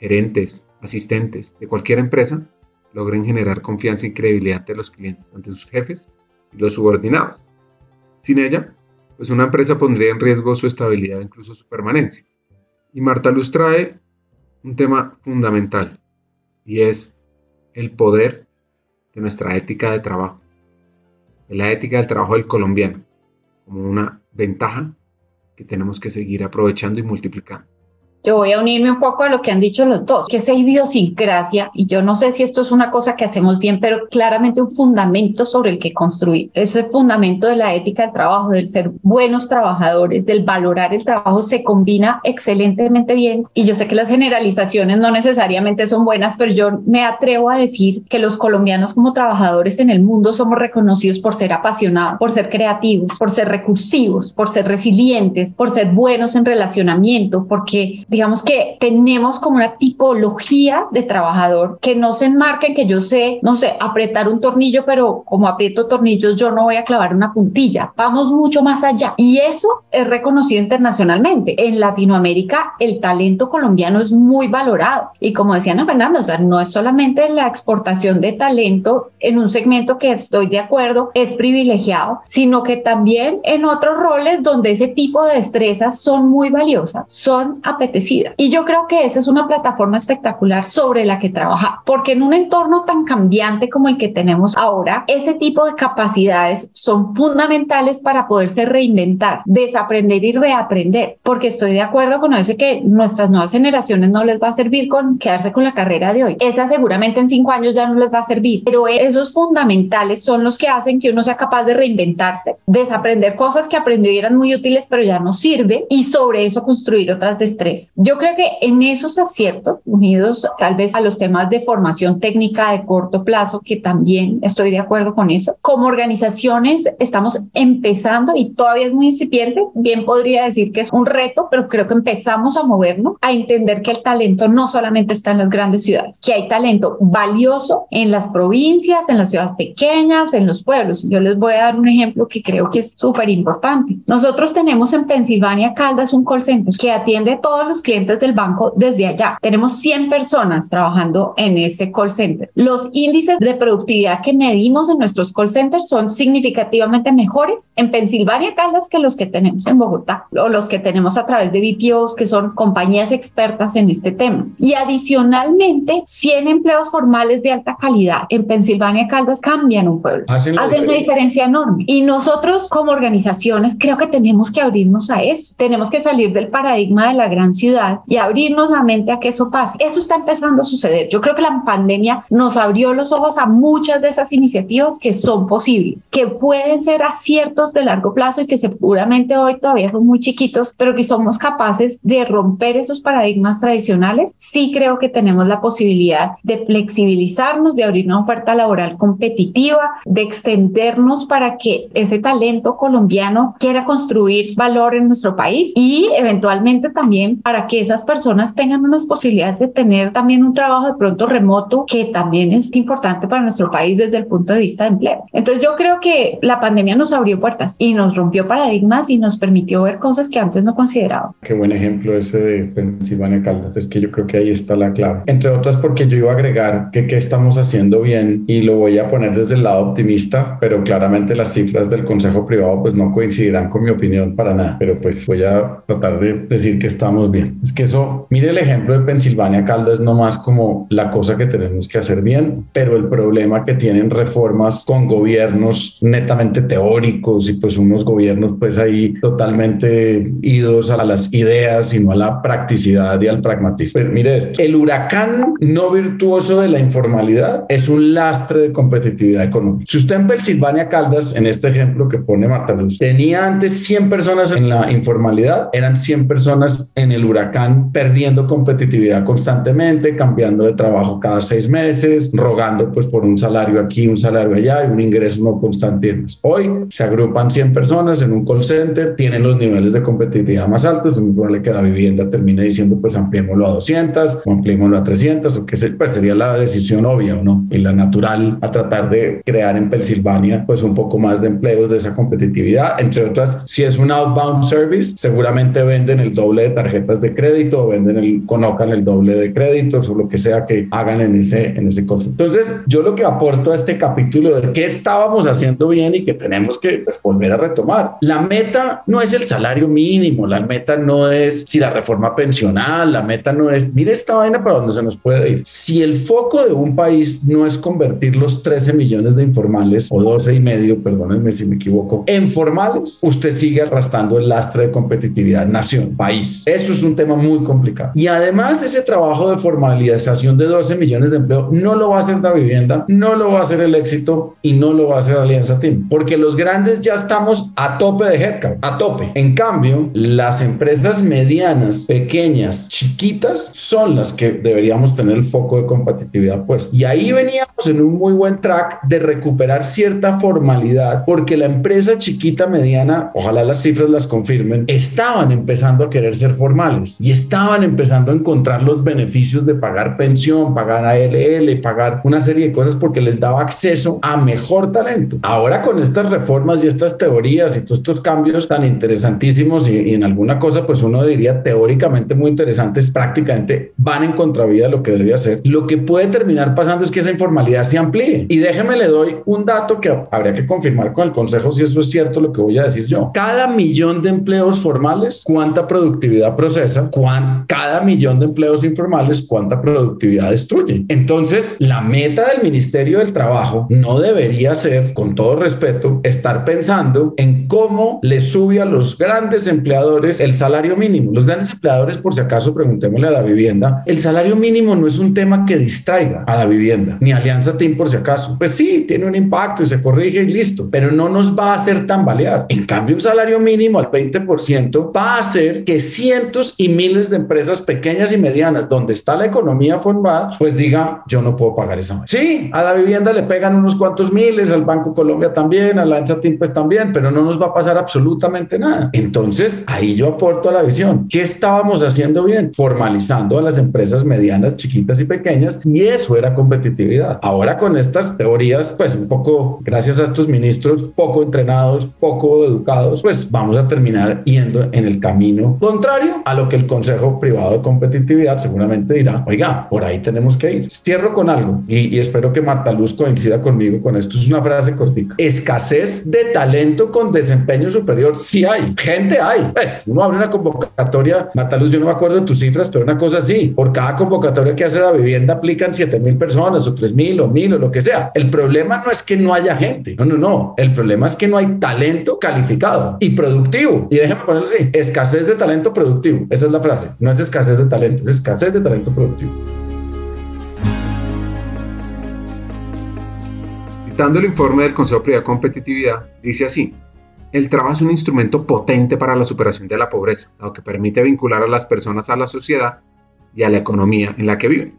gerentes, asistentes de cualquier empresa logren generar confianza y credibilidad ante los clientes, ante sus jefes y los subordinados. Sin ella, pues una empresa pondría en riesgo su estabilidad incluso su permanencia. Y Marta Luz trae un tema fundamental y es el poder de nuestra ética de trabajo, de la ética del trabajo del colombiano, como una ventaja que tenemos que seguir aprovechando y multiplicando. Yo voy a unirme un poco a lo que han dicho los dos, que esa idiosincrasia, y yo no sé si esto es una cosa que hacemos bien, pero claramente un fundamento sobre el que construir. Ese fundamento de la ética del trabajo, del ser buenos trabajadores, del valorar el trabajo, se combina excelentemente bien. Y yo sé que las generalizaciones no necesariamente son buenas, pero yo me atrevo a decir que los colombianos como trabajadores en el mundo somos reconocidos por ser apasionados, por ser creativos, por ser recursivos, por ser resilientes, por ser buenos en relacionamiento, porque digamos que tenemos como una tipología de trabajador que no se enmarca en que yo sé, no sé, apretar un tornillo, pero como aprieto tornillos yo no voy a clavar una puntilla. Vamos mucho más allá. Y eso es reconocido internacionalmente. En Latinoamérica el talento colombiano es muy valorado. Y como decía Ana Fernanda, o sea, no es solamente la exportación de talento en un segmento que estoy de acuerdo, es privilegiado, sino que también en otros roles donde ese tipo de destrezas son muy valiosas, son Y yo creo que esa es una plataforma espectacular sobre la que trabajar, porque en un entorno tan cambiante como el que tenemos ahora, ese tipo de capacidades son fundamentales para poderse reinventar, desaprender y reaprender, porque estoy de acuerdo con eso que nuestras nuevas generaciones no les va a servir con quedarse con la carrera de hoy. Esa seguramente en cinco años ya no les va a servir, pero esos fundamentales son los que hacen que uno sea capaz de reinventarse, desaprender cosas que aprendió y eran muy útiles, pero ya no sirve, y sobre eso construir otras destrezas. Yo creo que en esos aciertos, unidos tal vez a los temas de formación técnica de corto plazo, que también estoy de acuerdo con eso, como organizaciones estamos empezando y todavía es muy incipiente, bien podría decir que es un reto, pero creo que empezamos a movernos, a entender que el talento no solamente está en las grandes ciudades, que hay talento valioso en las provincias, en las ciudades pequeñas, en los pueblos. Yo les voy a dar un ejemplo que creo que es súper importante. Nosotros tenemos en Pensilvania Caldas un call center que atiende todos los clientes del banco desde allá. Tenemos 100 personas trabajando en ese call center. Los índices de productividad que medimos en nuestros call centers son significativamente mejores en Pensilvania Caldas que los que tenemos en Bogotá o los que tenemos a través de BPOs, que son compañías expertas en este tema. Y adicionalmente, 100 empleos formales de alta calidad en Pensilvania Caldas cambian un pueblo. Hacen, Hacen una diferencia enorme. Y nosotros como organizaciones creo que tenemos que abrirnos a eso. Tenemos que salir del paradigma de la gran ciudad y abrirnos la mente a que eso pase. Eso está empezando a suceder. Yo creo que la pandemia nos abrió los ojos a muchas de esas iniciativas que son posibles, que pueden ser aciertos de largo plazo y que seguramente hoy todavía son muy chiquitos, pero que somos capaces de romper esos paradigmas tradicionales. Sí creo que tenemos la posibilidad de flexibilizarnos, de abrir una oferta laboral competitiva, de extendernos para que ese talento colombiano quiera construir valor en nuestro país y eventualmente también para que esas personas tengan unas posibilidades de tener también un trabajo de pronto remoto que también es importante para nuestro país desde el punto de vista de empleo. Entonces yo creo que la pandemia nos abrió puertas y nos rompió paradigmas y nos permitió ver cosas que antes no consideraba. Qué buen ejemplo ese de Pensilvania Caldas. Es que yo creo que ahí está la clave. Entre otras porque yo iba a agregar que qué estamos haciendo bien y lo voy a poner desde el lado optimista, pero claramente las cifras del Consejo Privado pues no coincidirán con mi opinión para nada, pero pues voy a tratar de decir que estamos bien. Es que eso, mire el ejemplo de Pensilvania Caldas, no más como la cosa que tenemos que hacer bien, pero el problema que tienen reformas con gobiernos netamente teóricos y pues unos gobiernos pues ahí totalmente idos a las ideas y no a la practicidad y al pragmatismo. Pues mire esto, el huracán no virtuoso de la informalidad es un lastre de competitividad económica. Si usted en Pensilvania Caldas, en este ejemplo que pone Marta Luz, tenía antes 100 personas en la informalidad, eran 100 personas en el huracán perdiendo competitividad constantemente, cambiando de trabajo cada seis meses, rogando pues por un salario aquí, un salario allá y un ingreso no constante. Hoy se agrupan 100 personas en un call center, tienen los niveles de competitividad más altos, es muy probable que la vivienda termine diciendo pues ampliémoslo a 200 o ampliémoslo a 300 o qué sé, pues sería la decisión obvia no y la natural a tratar de crear en Pensilvania pues un poco más de empleos de esa competitividad, entre otras, si es un outbound service, seguramente venden el doble de tarjetas de crédito o venden el, colocan el doble de créditos o lo que sea que hagan en ese, en ese costo. Entonces, yo lo que aporto a este capítulo de qué estábamos haciendo bien y que tenemos que pues, volver a retomar. La meta no es el salario mínimo, la meta no es si la reforma pensional, la meta no es, mire esta vaina para dónde se nos puede ir. Si el foco de un país no es convertir los 13 millones de informales o 12 y medio, perdónenme si me equivoco, en formales, usted sigue arrastrando el lastre de competitividad nación, país. Eso es tema muy complicado. Y además ese trabajo de formalización de 12 millones de empleo no lo va a hacer la vivienda, no lo va a hacer el éxito y no lo va a hacer Alianza Team, porque los grandes ya estamos a tope de headcount, a tope. En cambio, las empresas medianas, pequeñas, chiquitas son las que deberíamos tener el foco de competitividad puesto. Y ahí veníamos en un muy buen track de recuperar cierta formalidad, porque la empresa chiquita, mediana, ojalá las cifras las confirmen, estaban empezando a querer ser formales. Y estaban empezando a encontrar los beneficios de pagar pensión, pagar ALL, pagar una serie de cosas porque les daba acceso a mejor talento. Ahora con estas reformas y estas teorías y todos estos cambios tan interesantísimos y, y en alguna cosa pues uno diría teóricamente muy interesantes, prácticamente van en contravía de lo que debería ser. Lo que puede terminar pasando es que esa informalidad se amplíe. Y déjeme le doy un dato que habría que confirmar con el Consejo si eso es cierto lo que voy a decir yo. Cada millón de empleos formales, ¿cuánta productividad ¿Cuán, cada millón de empleos informales, ¿cuánta productividad destruye? Entonces, la meta del Ministerio del Trabajo no debería ser, con todo respeto, estar pensando en cómo le sube a los grandes empleadores el salario mínimo. Los grandes empleadores, por si acaso, preguntémosle a la vivienda, el salario mínimo no es un tema que distraiga a la vivienda, ni Alianza Team por si acaso. Pues sí, tiene un impacto y se corrige y listo, pero no nos va a hacer tambalear. En cambio, un salario mínimo al 20% va a hacer que cientos y miles de empresas pequeñas y medianas, donde está la economía formada, pues diga, yo no puedo pagar esa. Sí, a la vivienda le pegan unos cuantos miles, al Banco Colombia también, a la Ancha pues también, pero no nos va a pasar absolutamente nada. Entonces, ahí yo aporto a la visión. ¿Qué estábamos haciendo bien? Formalizando a las empresas medianas, chiquitas y pequeñas, y eso era competitividad. Ahora con estas teorías, pues un poco, gracias a estos ministros poco entrenados, poco educados, pues vamos a terminar yendo en el camino contrario a lo que el Consejo Privado de Competitividad seguramente dirá, oiga, por ahí tenemos que ir. Cierro con algo y, y espero que Marta Luz coincida conmigo con esto. Es una frase cortica. Escasez de talento con desempeño superior. Sí hay. Gente hay. Pues uno abre una convocatoria. Marta Luz, yo no me acuerdo de tus cifras, pero una cosa así. Por cada convocatoria que hace la vivienda aplican 7 mil personas o 3 mil o mil o lo que sea. El problema no es que no haya gente. No, no, no. El problema es que no hay talento calificado y productivo. Y déjeme ponerlo así. Escasez de talento productivo. Esa es la frase. No es escasez de talento, es escasez de talento productivo. Citando el informe del Consejo Privado de Competitividad, dice así, el trabajo es un instrumento potente para la superación de la pobreza, lo que permite vincular a las personas a la sociedad y a la economía en la que viven.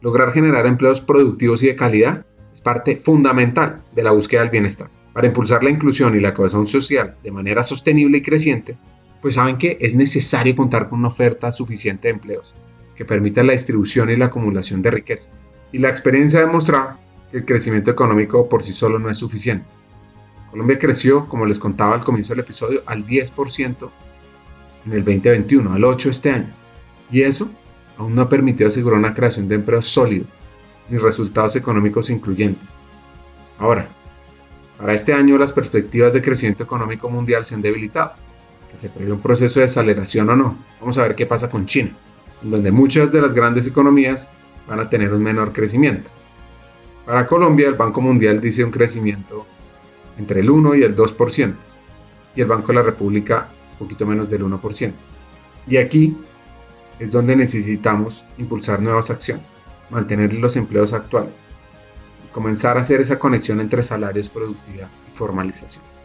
Lograr generar empleos productivos y de calidad es parte fundamental de la búsqueda del bienestar. Para impulsar la inclusión y la cohesión social de manera sostenible y creciente, pues saben que es necesario contar con una oferta suficiente de empleos que permita la distribución y la acumulación de riqueza. Y la experiencia ha demostrado que el crecimiento económico por sí solo no es suficiente. Colombia creció, como les contaba al comienzo del episodio, al 10% en el 2021, al 8% este año. Y eso aún no ha permitido asegurar una creación de empleo sólido ni resultados económicos incluyentes. Ahora, para este año las perspectivas de crecimiento económico mundial se han debilitado, que se prevé un proceso de aceleración o no. Vamos a ver qué pasa con China, donde muchas de las grandes economías van a tener un menor crecimiento. Para Colombia, el Banco Mundial dice un crecimiento entre el 1 y el 2%, y el Banco de la República un poquito menos del 1%. Y aquí es donde necesitamos impulsar nuevas acciones, mantener los empleos actuales y comenzar a hacer esa conexión entre salarios, productividad y formalización.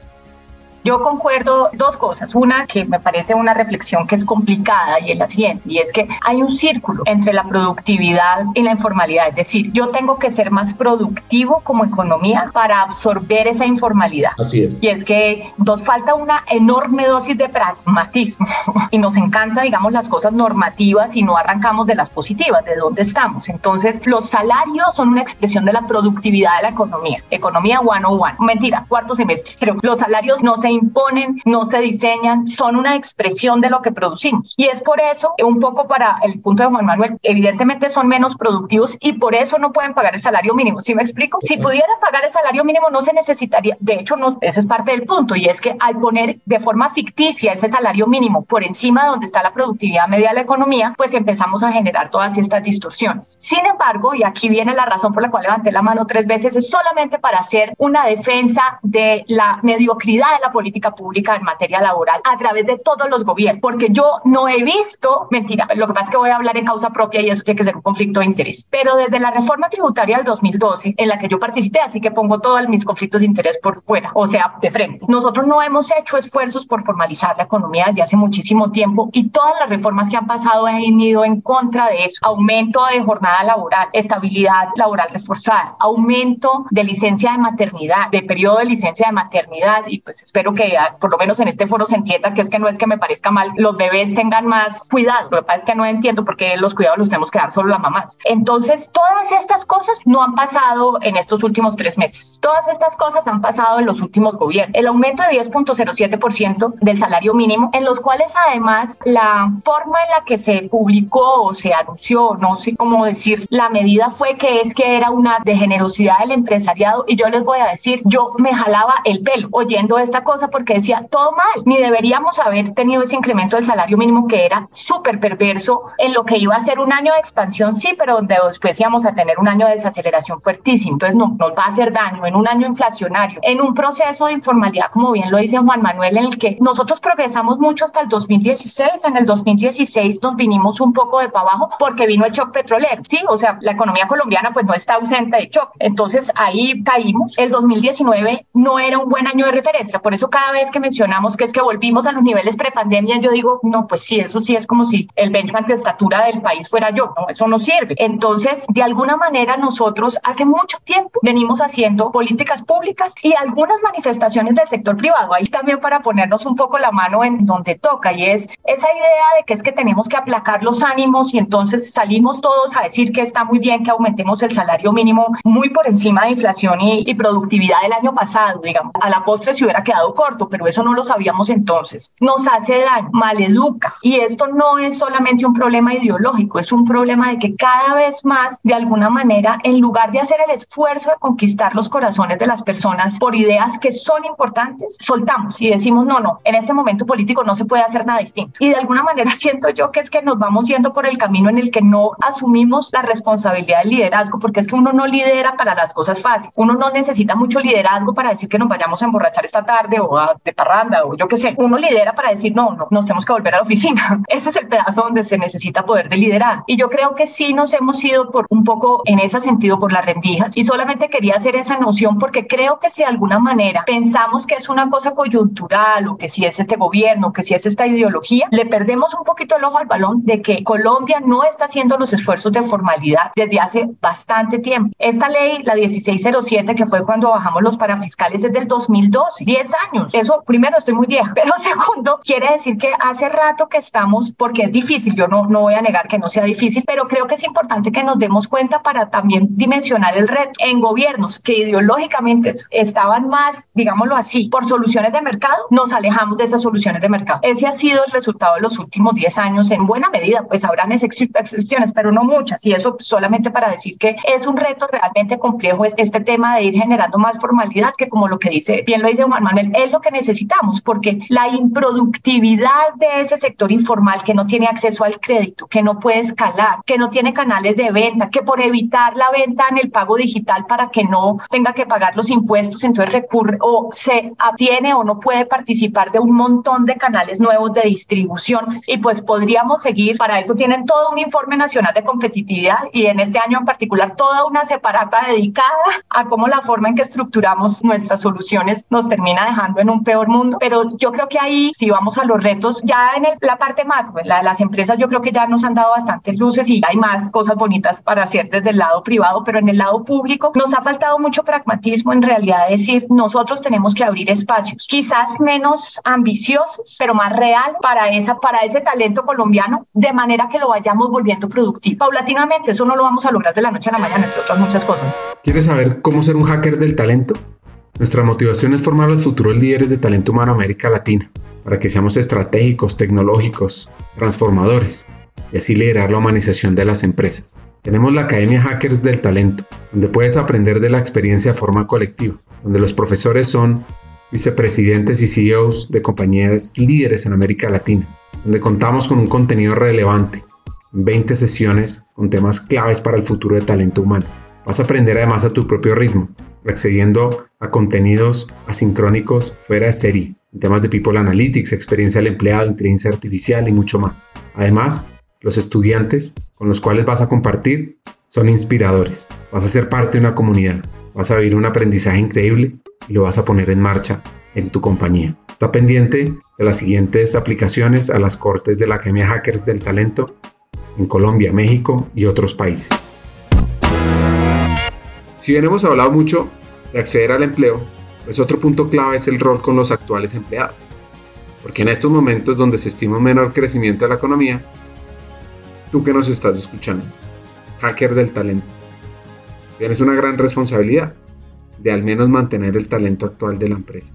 Yo concuerdo dos cosas. Una que me parece una reflexión que es complicada y es la siguiente, y es que hay un círculo entre la productividad y la informalidad. Es decir, yo tengo que ser más productivo como economía para absorber esa informalidad. Así es. Y es que nos falta una enorme dosis de pragmatismo y nos encanta, digamos, las cosas normativas y no arrancamos de las positivas, de dónde estamos. Entonces, los salarios son una expresión de la productividad de la economía. Economía 101. Mentira, cuarto semestre. Pero los salarios no se imponen, no se diseñan, son una expresión de lo que producimos. Y es por eso, un poco para el punto de Juan Manuel, evidentemente son menos productivos y por eso no pueden pagar el salario mínimo. ¿Sí me explico? Si pudieran pagar el salario mínimo no se necesitaría, de hecho, no, ese es parte del punto y es que al poner de forma ficticia ese salario mínimo por encima de donde está la productividad media de la economía, pues empezamos a generar todas estas distorsiones. Sin embargo, y aquí viene la razón por la cual levanté la mano tres veces, es solamente para hacer una defensa de la mediocridad de la política política pública en materia laboral a través de todos los gobiernos, porque yo no he visto, mentira, lo que pasa es que voy a hablar en causa propia y eso tiene que ser un conflicto de interés, pero desde la reforma tributaria del 2012 en la que yo participé, así que pongo todos mis conflictos de interés por fuera, o sea, de frente. Nosotros no hemos hecho esfuerzos por formalizar la economía desde hace muchísimo tiempo y todas las reformas que han pasado han ido en contra de eso. Aumento de jornada laboral, estabilidad laboral reforzada, aumento de licencia de maternidad, de periodo de licencia de maternidad y pues espero que ah, por lo menos en este foro se entienda que es que no es que me parezca mal, los bebés tengan más cuidado. Lo que pasa es que no entiendo por qué los cuidados los tenemos que dar solo las mamás. Entonces, todas estas cosas no han pasado en estos últimos tres meses. Todas estas cosas han pasado en los últimos gobiernos. El aumento de 10.07% del salario mínimo, en los cuales además la forma en la que se publicó o se anunció, no sé cómo decir, la medida fue que es que era una de generosidad del empresariado y yo les voy a decir, yo me jalaba el pelo oyendo esta cosa porque decía, todo mal, ni deberíamos haber tenido ese incremento del salario mínimo que era súper perverso en lo que iba a ser un año de expansión, sí, pero donde después íbamos a tener un año de desaceleración fuertísimo. Entonces no, nos va a hacer daño en un año inflacionario, en un proceso de informalidad, como bien lo dice Juan Manuel, en el que nosotros progresamos mucho hasta el 2016. En el 2016 nos vinimos un poco de para abajo porque vino el shock petrolero, sí, o sea, la economía colombiana pues no está ausente de shock. Entonces ahí caímos. El 2019 no era un buen año de referencia, por eso cada vez que mencionamos que es que volvimos a los niveles prepandemia, yo digo, no, pues sí, eso sí es como si el benchmark de estatura del país fuera yo, no, eso no sirve. Entonces, de alguna manera nosotros hace mucho tiempo venimos haciendo políticas públicas y algunas manifestaciones del sector privado, ahí también para ponernos un poco la mano en donde toca y es esa idea de que es que tenemos que aplacar los ánimos y entonces salimos todos a decir que está muy bien que aumentemos el salario mínimo muy por encima de inflación y, y productividad del año pasado, digamos. A la postre se hubiera quedado corto, pero eso no lo sabíamos entonces. Nos hace daño, maleduca y esto no es solamente un problema ideológico, es un problema de que cada vez más, de alguna manera, en lugar de hacer el esfuerzo de conquistar los corazones de las personas por ideas que son importantes, soltamos y decimos, no, no, en este momento político no se puede hacer nada distinto. Y de alguna manera siento yo que es que nos vamos yendo por el camino en el que no asumimos la responsabilidad del liderazgo, porque es que uno no lidera para las cosas fáciles, uno no necesita mucho liderazgo para decir que nos vayamos a emborrachar esta tarde o a de parranda o yo qué sé, uno lidera para decir, no, no, nos tenemos que volver a la oficina. Ese es el pedazo donde se necesita poder de liderazgo. Y yo creo que sí nos hemos ido por un poco en ese sentido por las rendijas y solamente quería hacer esa noción porque creo que si de alguna manera pensamos que es una cosa coyuntural o que si es este gobierno, que si es esta ideología, le perdemos un poquito el ojo al balón de que Colombia no está haciendo los esfuerzos de formalidad desde hace bastante tiempo. Esta ley, la 1607, que fue cuando bajamos los parafiscales, es del 2012, 10 años. Eso, primero, estoy muy vieja, pero segundo, quiere decir que hace rato que estamos, porque es difícil, yo no, no voy a negar que no sea difícil, pero creo que es importante que nos demos cuenta para también dimensionar el reto en gobiernos que ideológicamente estaban más, digámoslo así, por soluciones de mercado, nos alejamos de esas soluciones de mercado. Ese ha sido el resultado de los últimos 10 años en buena medida, pues habrán excepciones, pero no muchas, y eso solamente para decir que es un reto realmente complejo este tema de ir generando más formalidad, que como lo que dice, bien lo dice Juan Manuel, es lo que necesitamos, porque la improductividad de ese sector informal que no tiene acceso al crédito, que no puede escalar, que no tiene canales de venta, que por evitar la venta en el pago digital para que no tenga que pagar los impuestos, entonces recurre o se atiene o no puede participar de un montón de canales nuevos de distribución. Y pues podríamos seguir, para eso tienen todo un informe nacional de competitividad y en este año en particular toda una separata dedicada a cómo la forma en que estructuramos nuestras soluciones nos termina dejando en un peor mundo, pero yo creo que ahí si vamos a los retos ya en la parte macro, las empresas yo creo que ya nos han dado bastantes luces y hay más cosas bonitas para hacer desde el lado privado, pero en el lado público nos ha faltado mucho pragmatismo en realidad, decir, nosotros tenemos que abrir espacios, quizás menos ambiciosos, pero más real para, esa, para ese talento colombiano, de manera que lo vayamos volviendo productivo. Paulatinamente, eso no lo vamos a lograr de la noche a la mañana, entre otras muchas cosas. ¿Quieres saber cómo ser un hacker del talento? Nuestra motivación es formar a los futuros líderes de talento humano América Latina, para que seamos estratégicos, tecnológicos, transformadores y así liderar la humanización de las empresas. Tenemos la Academia Hackers del Talento, donde puedes aprender de la experiencia de forma colectiva, donde los profesores son vicepresidentes y CEOs de compañías líderes en América Latina, donde contamos con un contenido relevante, 20 sesiones con temas claves para el futuro de talento humano. Vas a aprender además a tu propio ritmo, accediendo a contenidos asincrónicos fuera de serie, en temas de People Analytics, experiencia del empleado, inteligencia artificial y mucho más. Además, los estudiantes con los cuales vas a compartir son inspiradores. Vas a ser parte de una comunidad, vas a vivir un aprendizaje increíble y lo vas a poner en marcha en tu compañía. Está pendiente de las siguientes aplicaciones a las cortes de la Academia Hackers del Talento en Colombia, México y otros países. Si bien hemos hablado mucho de acceder al empleo, Pues otro punto clave es el rol con los actuales empleados. Porque en estos momentos donde se estima un menor crecimiento de la economía, tú que nos estás escuchando, hacker del talento, tienes una gran responsabilidad de al menos mantener el talento actual de la empresa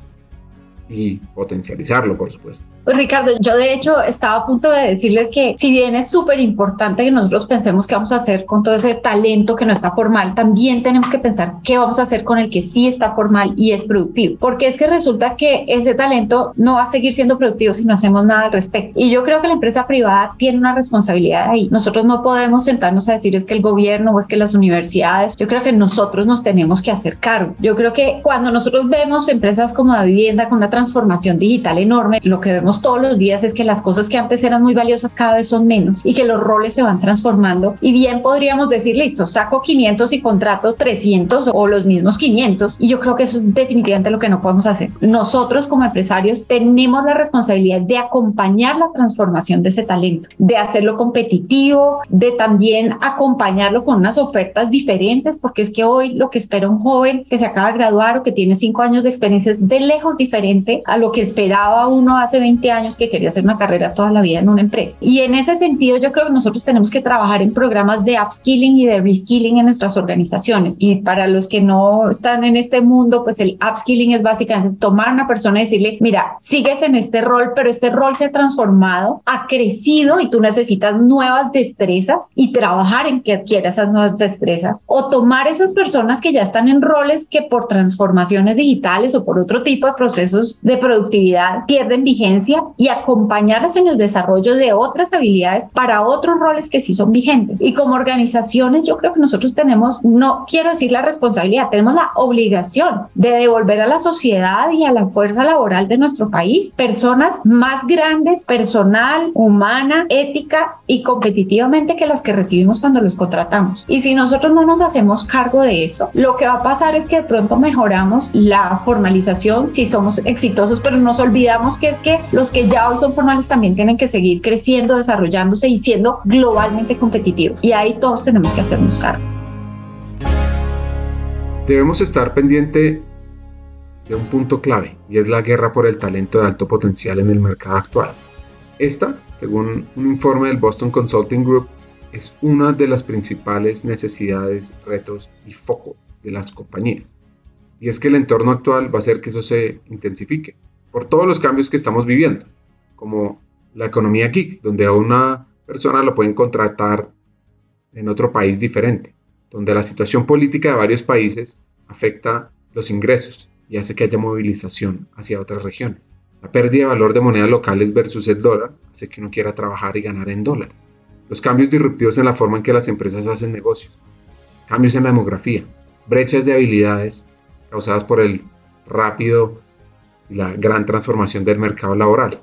y potencializarlo, por supuesto. Pues Ricardo, yo de hecho estaba a punto de decirles que si bien es súper importante que nosotros pensemos qué vamos a hacer con todo ese talento que no está formal, también tenemos que pensar qué vamos a hacer con el que sí está formal y es productivo, porque es que resulta que ese talento no va a seguir siendo productivo si no hacemos nada al respecto. Y yo creo que la empresa privada tiene una responsabilidad ahí. Nosotros no podemos sentarnos a decir es que el gobierno o es que las universidades, yo creo que nosotros nos tenemos que hacer cargo. Yo creo que cuando nosotros vemos empresas como la vivienda con una transformación digital enorme, lo que vemos todos los días es que las cosas que antes eran muy valiosas cada vez son menos y que los roles se van transformando. Y bien podríamos decir, listo, saco 500 y contrato 300 o los mismos 500. Y yo creo que eso es definitivamente lo que no podemos hacer. Nosotros como empresarios tenemos la responsabilidad de acompañar la transformación de ese talento, de hacerlo competitivo, de también acompañarlo con unas ofertas diferentes, porque es que hoy lo que espera un joven que se acaba de graduar o que tiene cinco años de experiencia es de lejos diferente a lo que esperaba uno hace 20 años que quería hacer una carrera toda la vida en una empresa. Y en ese sentido yo creo que nosotros tenemos que trabajar en programas de upskilling y de reskilling en nuestras organizaciones. Y para los que no están en este mundo, pues el upskilling es básicamente tomar a una persona y decirle, mira, sigues en este rol, pero este rol se ha transformado, ha crecido y tú necesitas nuevas destrezas y trabajar en que adquieras esas nuevas destrezas. O tomar esas personas que ya están en roles que por transformaciones digitales o por otro tipo de procesos de productividad pierden vigencia y acompañarlas en el desarrollo de otras habilidades para otros roles que sí son vigentes. Y como organizaciones, yo creo que nosotros tenemos, no quiero decir la responsabilidad, tenemos la obligación de devolver a la sociedad y a la fuerza laboral de nuestro país personas más grandes, personal, humana, ética y competitivamente que las que recibimos cuando los contratamos. Y si nosotros no nos hacemos cargo de eso, lo que va a pasar es que de pronto mejoramos la formalización si somos exitosos pero nos olvidamos que es que los que ya hoy son formales también tienen que seguir creciendo, desarrollándose y siendo globalmente competitivos. Y ahí todos tenemos que hacernos cargo. Debemos estar pendiente de un punto clave y es la guerra por el talento de alto potencial en el mercado actual. Esta, según un informe del Boston Consulting Group, es una de las principales necesidades, retos y foco de las compañías. Y es que el entorno actual va a hacer que eso se intensifique por todos los cambios que estamos viviendo, como la economía geek, donde a una persona lo pueden contratar en otro país diferente, donde la situación política de varios países afecta los ingresos y hace que haya movilización hacia otras regiones. La pérdida de valor de monedas locales versus el dólar hace que uno quiera trabajar y ganar en dólar. Los cambios disruptivos en la forma en que las empresas hacen negocios, cambios en la demografía, brechas de habilidades causadas por el rápido y la gran transformación del mercado laboral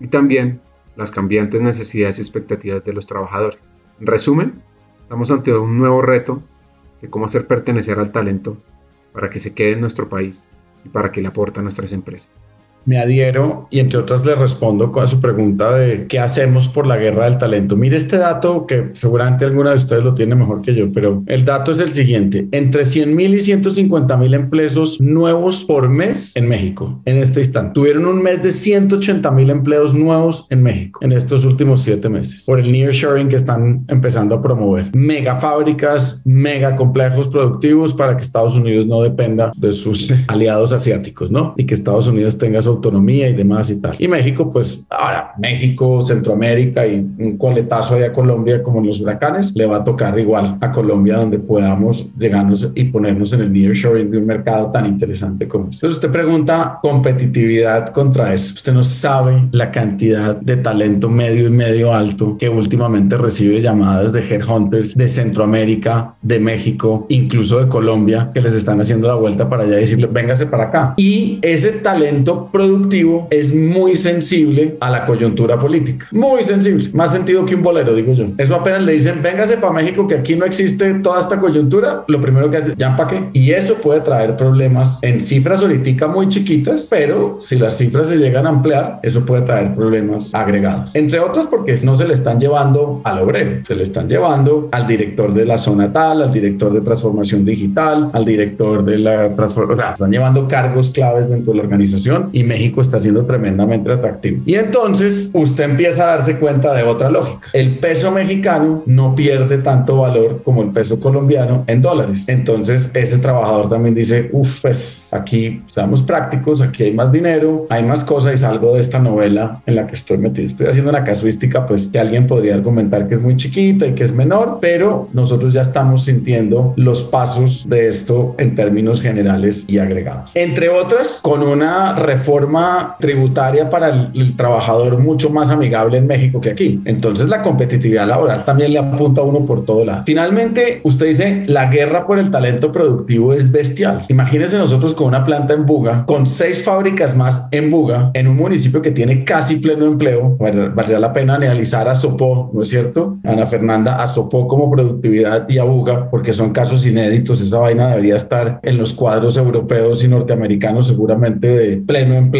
y también las cambiantes necesidades y expectativas de los trabajadores. En resumen, estamos ante un nuevo reto de cómo hacer pertenecer al talento para que se quede en nuestro país y para que le aporte a nuestras empresas me adhiero y entre otras le respondo con su pregunta de qué hacemos por la guerra del talento. Mire este dato que seguramente alguna de ustedes lo tiene mejor que yo, pero el dato es el siguiente. Entre 100 mil y 150 mil empleos nuevos por mes en México en este instante. Tuvieron un mes de 180 mil empleos nuevos en México en estos últimos siete meses por el nearshoring que están empezando a promover. Mega fábricas, mega complejos productivos para que Estados Unidos no dependa de sus aliados asiáticos, ¿no? Y que Estados Unidos tenga su autonomía y demás y tal. Y México, pues ahora México, Centroamérica y un coletazo allá a Colombia como en los huracanes, le va a tocar igual a Colombia donde podamos llegarnos y ponernos en el nearshoring de un mercado tan interesante como este. Entonces usted pregunta competitividad contra eso. Usted no sabe la cantidad de talento medio y medio alto que últimamente recibe llamadas de headhunters de Centroamérica, de México, incluso de Colombia, que les están haciendo la vuelta para allá y decirle, véngase para acá. Y ese talento productivo es muy sensible a la coyuntura política. Muy sensible. Más sentido que un bolero, digo yo. Eso apenas le dicen, véngase para México que aquí no existe toda esta coyuntura, lo primero que hace, ya para qué. Y eso puede traer problemas en cifras ahorita muy chiquitas, pero si las cifras se llegan a ampliar, eso puede traer problemas agregados. Entre otros porque no se le están llevando al obrero, se le están llevando al director de la zona tal, al director de transformación digital, al director de la transformación, o sea, están llevando cargos claves dentro de la organización y México está siendo tremendamente atractivo. Y entonces usted empieza a darse cuenta de otra lógica. El peso mexicano no pierde tanto valor como el peso colombiano en dólares. Entonces ese trabajador también dice, uff, pues aquí estamos prácticos, aquí hay más dinero, hay más cosas y salgo de esta novela en la que estoy metido. Estoy haciendo una casuística, pues que alguien podría argumentar que es muy chiquita y que es menor, pero nosotros ya estamos sintiendo los pasos de esto en términos generales y agregados. Entre otras, con una reforma tributaria para el, el trabajador mucho más amigable en México que aquí. Entonces la competitividad laboral también le apunta a uno por todo lado. Finalmente, usted dice, la guerra por el talento productivo es bestial. Imagínense nosotros con una planta en Buga, con seis fábricas más en Buga, en un municipio que tiene casi pleno empleo. Valdría la pena analizar a Sopó, ¿no es cierto? Ana Fernanda, a Sopó como productividad y a Buga, porque son casos inéditos. Esa vaina debería estar en los cuadros europeos y norteamericanos, seguramente de pleno empleo,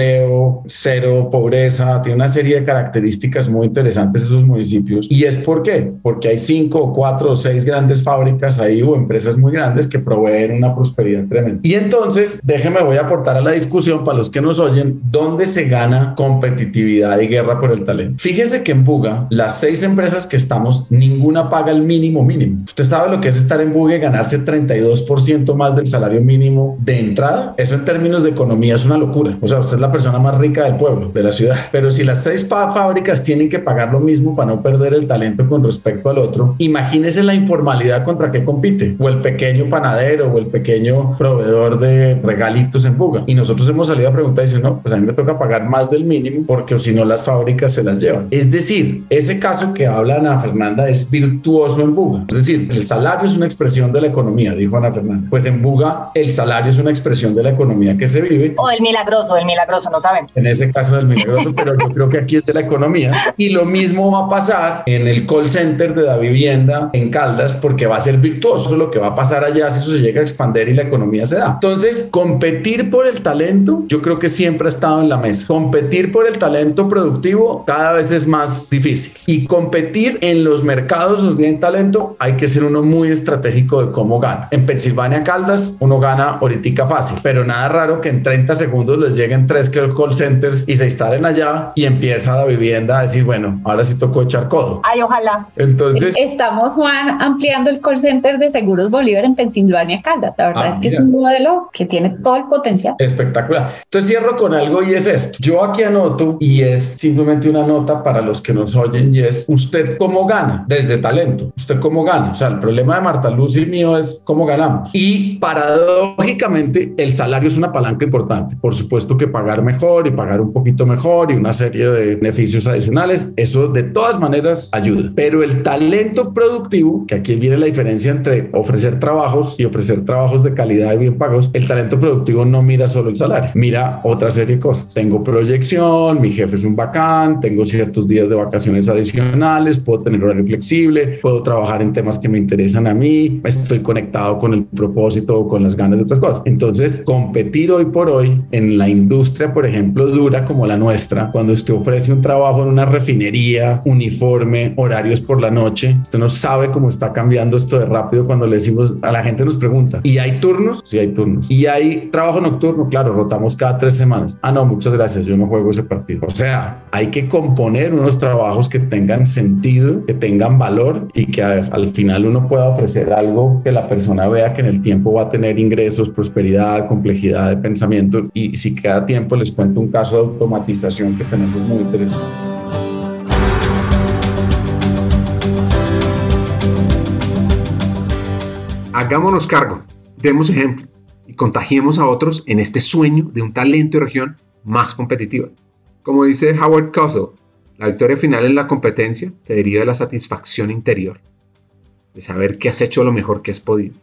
cero pobreza. Tiene una serie de características muy interesantes esos municipios. ¿Y es por qué? Porque hay cinco o cuatro o seis grandes fábricas ahí o empresas muy grandes que proveen una prosperidad tremenda. Y entonces, déjeme, voy a aportar a la discusión para los que nos oyen, ¿dónde se gana competitividad y guerra por el talento? Fíjese que en Buga, las seis empresas que estamos, ninguna paga el mínimo mínimo. ¿Usted sabe lo que es estar en Buga y ganarse 32% más del salario mínimo de entrada? Eso en términos de economía es una locura. O sea, usted es la persona más rica del pueblo, de la ciudad. Pero si las seis fábricas tienen que pagar lo mismo para no perder el talento con respecto al otro, imagínese la informalidad contra qué compite, o el pequeño panadero o el pequeño proveedor de regalitos en fuga. Y nosotros hemos salido a preguntar y dicen, no, pues a mí me toca pagar más del mínimo porque si no las fábricas se las llevan. Es decir, ese caso que habla Ana Fernanda es virtuoso en Buga. Es decir, el salario es una expresión de la economía, dijo Ana Fernanda. Pues en Buga el salario es una expresión de la economía que se vive. O el milagroso, el milagroso, no saben. En ese caso del milagroso, pero yo creo que aquí es de la economía. Y lo mismo va a pasar en el call center de la vivienda en Caldas porque va a ser virtuoso lo que va a pasar allá si eso se llega a expandir y la economía se da. Entonces, competir por el talento, yo creo que siempre ha estado en la mesa. Competir por el talento productivo cada vez es más difícil. Y competir en los mercados donde hay talento, hay que ser uno muy estratégico de cómo gana. En Pensilvania Caldas, uno gana ahorita fácil, pero nada raro que en 30 segundos les lleguen tres call centers y se instalen allá y empieza la vivienda a decir, bueno, ahora sí tocó echar codo. Ay, ojalá. Entonces... Estamos, Juan, ampliando el call center de Seguros Bolívar en Pensilvania Caldas. La verdad Ah, es que mira. es un modelo que tiene todo el potencial. Espectacular. Entonces cierro con algo y es esto. Yo aquí anoto y es simplemente una nota para los que nos oyen y es usted cómo gana desde talento. Usted cómo gana. O sea, el problema de Marta Luz y mío es cómo ganamos. Y paradójicamente el salario es una palanca importante. Por supuesto que pagar mejor y pagar un poquito mejor y una serie de beneficios adicionales. Eso de todas maneras ayuda. Pero el talento productivo, que aquí viene la diferencia entre ofrecer trabajos y ofrecer trabajos de calidad y bien pagos, el talento productivo no mira solo el salario, mira otra serie de cosas. Tengo proyección, mi jefe es un bacán, tengo ciertos días de vacaciones adicionales, puedo tener horario flexible, puedo trabajar en temas que me interesan a mí, estoy conectado con el propósito con las ganas de otras cosas. Entonces, competir hoy por hoy en la industria, por ejemplo, dura como la nuestra, cuando usted ofrece un trabajo en una refinería, uniforme, horarios por la noche, usted no sabe cómo está cambiando esto de rápido cuando le decimos a la gente nos pregunta, ¿y hay turnos? Sí, hay turnos. ¿Y hay trabajo nocturno? Claro, rotamos cada tres semanas. Ah, no, muchas gracias, yo no juego ese partido. O sea, hay que componer unos trabajos que tengan sentido, que tengan valor y que a ver, al final uno pueda ofrecer algo que la persona vea que en el tiempo va a tener ingresos, prosperidad, complejidad de pensamiento. Y si queda tiempo, les cuento un caso de automatización que tenemos muy interesante. Hagámonos cargo, demos ejemplo y contagiemos a otros en este sueño de un talento y región más competitiva. Como dice Howard Cosell, la victoria final en la competencia se deriva de la satisfacción interior, de saber que has hecho lo mejor que has podido,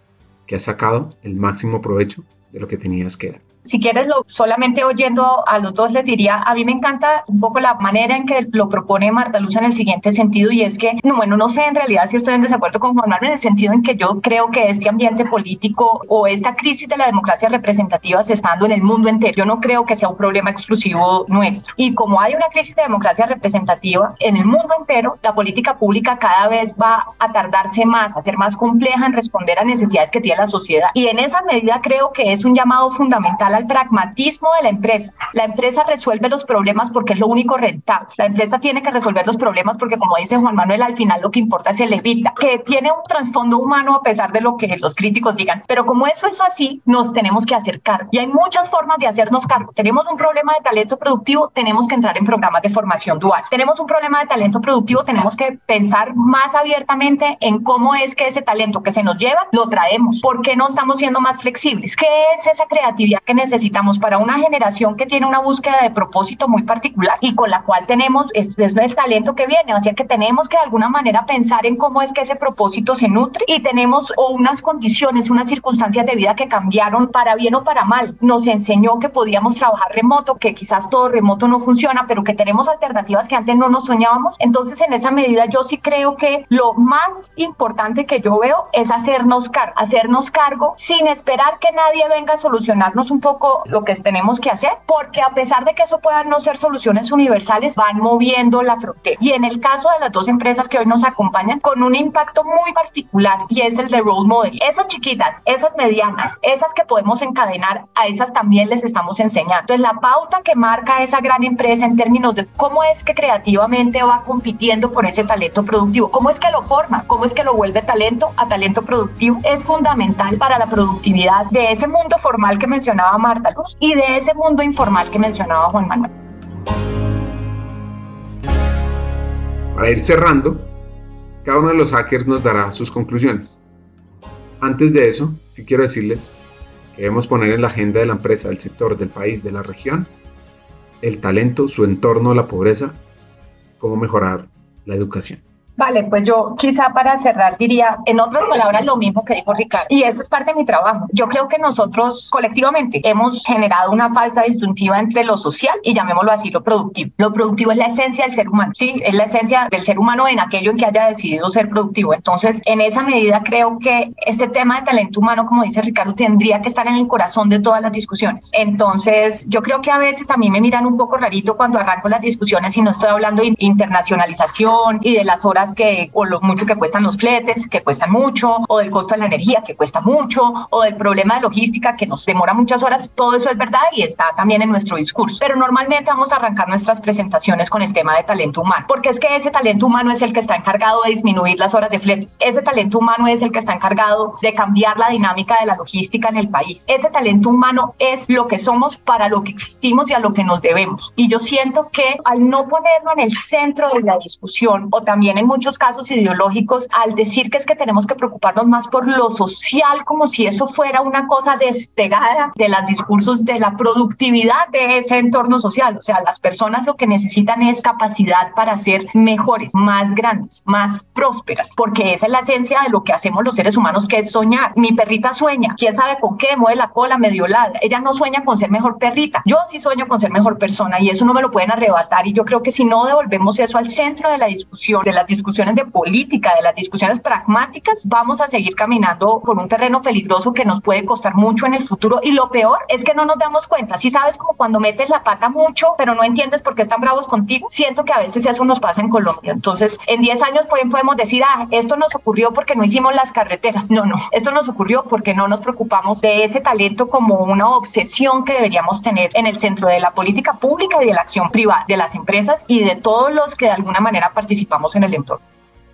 que has sacado el máximo provecho de lo que tenías que dar. Si quieres, lo, solamente oyendo a los dos les diría, a mí me encanta un poco la manera en que lo propone Marta Luz en el siguiente sentido y es que, bueno, no sé en realidad si estoy en desacuerdo con Juan Manuel en el sentido en que yo creo que este ambiente político o esta crisis de la democracia representativa se está dando en el mundo entero. Yo no creo que sea un problema exclusivo nuestro. Y como hay una crisis de democracia representativa en el mundo entero, la política pública cada vez va a tardarse más, a ser más compleja en responder a necesidades que tiene la sociedad. Y en esa medida creo que es un llamado fundamental al pragmatismo de la empresa. La empresa resuelve los problemas porque es lo único rentable. La empresa tiene que resolver los problemas porque, como dice Juan Manuel, al final lo que importa es el evita, que tiene un trasfondo humano a pesar de lo que los críticos digan. Pero como eso es así, nos tenemos que hacer cargo. Y hay muchas formas de hacernos cargo. Tenemos un problema de talento productivo, tenemos que entrar en programas de formación dual. Tenemos un problema de talento productivo, tenemos que pensar más abiertamente en cómo es que ese talento que se nos lleva lo traemos. ¿Por qué no estamos siendo más flexibles? ¿Qué es esa creatividad que necesitamos para una generación que tiene una búsqueda de propósito muy particular y con la cual tenemos, es, es el talento que viene, así que tenemos que de alguna manera pensar en cómo es que ese propósito se nutre y tenemos o unas condiciones, unas circunstancias de vida que cambiaron para bien o para mal. Nos enseñó que podíamos trabajar remoto, que quizás todo remoto no funciona, pero que tenemos alternativas que antes no nos soñábamos. Entonces, en esa medida, yo sí creo que lo más importante que yo veo es hacernos cargo, hacernos cargo sin esperar que nadie venga a solucionarnos un poco lo que tenemos que hacer, porque a pesar de que eso puedan no ser soluciones universales, van moviendo la frontera. Y en el caso de las dos empresas que hoy nos acompañan, con un impacto muy particular y es el de role model. Esas chiquitas, esas medianas, esas que podemos encadenar, a esas también les estamos enseñando. Entonces, la pauta que marca esa gran empresa en términos de cómo es que creativamente va compitiendo por ese talento productivo, cómo es que lo forma, cómo es que lo vuelve talento a talento productivo, es fundamental para la productividad de ese mundo formal que mencionaba Marta Luz y de ese mundo informal que mencionaba Juan Manuel. Para ir cerrando, cada uno de los hackers nos dará sus conclusiones. Antes de eso, sí quiero decirles que debemos poner en la agenda de la empresa, del sector, del país, de la región, el talento, su entorno, la pobreza, cómo mejorar la educación. Vale, pues yo quizá para cerrar diría, en otras palabras, lo mismo que dijo Ricardo, y eso es parte de mi trabajo. Yo creo que nosotros colectivamente hemos generado una falsa distintiva entre lo social y llamémoslo así, lo productivo. Lo productivo es la esencia del ser humano, ¿sí? Es la esencia del ser humano en aquello en que haya decidido ser productivo. Entonces, en esa medida creo que este tema de talento humano, como dice Ricardo, tendría que estar en el corazón de todas las discusiones. Entonces, yo creo que a veces a mí me miran un poco rarito cuando arranco las discusiones y no estoy hablando de internacionalización y de las horas que, o lo mucho que cuestan los fletes, que cuestan mucho, o del costo de la energía, que cuesta mucho, o del problema de logística, que nos demora muchas horas, todo eso es verdad y está también en nuestro discurso. Pero normalmente vamos a arrancar nuestras presentaciones con el tema de talento humano, porque es que ese talento humano es el que está encargado de disminuir las horas de fletes, ese talento humano es el que está encargado de cambiar la dinámica de la logística en el país, ese talento humano es lo que somos para lo que existimos y a lo que nos debemos. Y yo siento que al no ponerlo en el centro de la discusión o también en muchos casos ideológicos al decir que es que tenemos que preocuparnos más por lo social, como si eso fuera una cosa despegada de los discursos de la productividad de ese entorno social. O sea, las personas lo que necesitan es capacidad para ser mejores, más grandes, más prósperas, porque esa es la esencia de lo que hacemos los seres humanos, que es soñar. Mi perrita sueña, quién sabe con qué, mueve la cola, medio ladra. Ella no sueña con ser mejor perrita. Yo sí sueño con ser mejor persona y eso no me lo pueden arrebatar. Y yo creo que si no devolvemos eso al centro de la discusión, de las discusiones, de política, de las discusiones pragmáticas, vamos a seguir caminando por un terreno peligroso que nos puede costar mucho en el futuro. Y lo peor es que no nos damos cuenta. Si sabes como cuando metes la pata mucho, pero no entiendes por qué están bravos contigo, siento que a veces eso nos pasa en Colombia. Entonces, en 10 años podemos decir, ah, esto nos ocurrió porque no hicimos las carreteras. No, no, esto nos ocurrió porque no nos preocupamos de ese talento como una obsesión que deberíamos tener en el centro de la política pública y de la acción privada, de las empresas y de todos los que de alguna manera participamos en el entorno.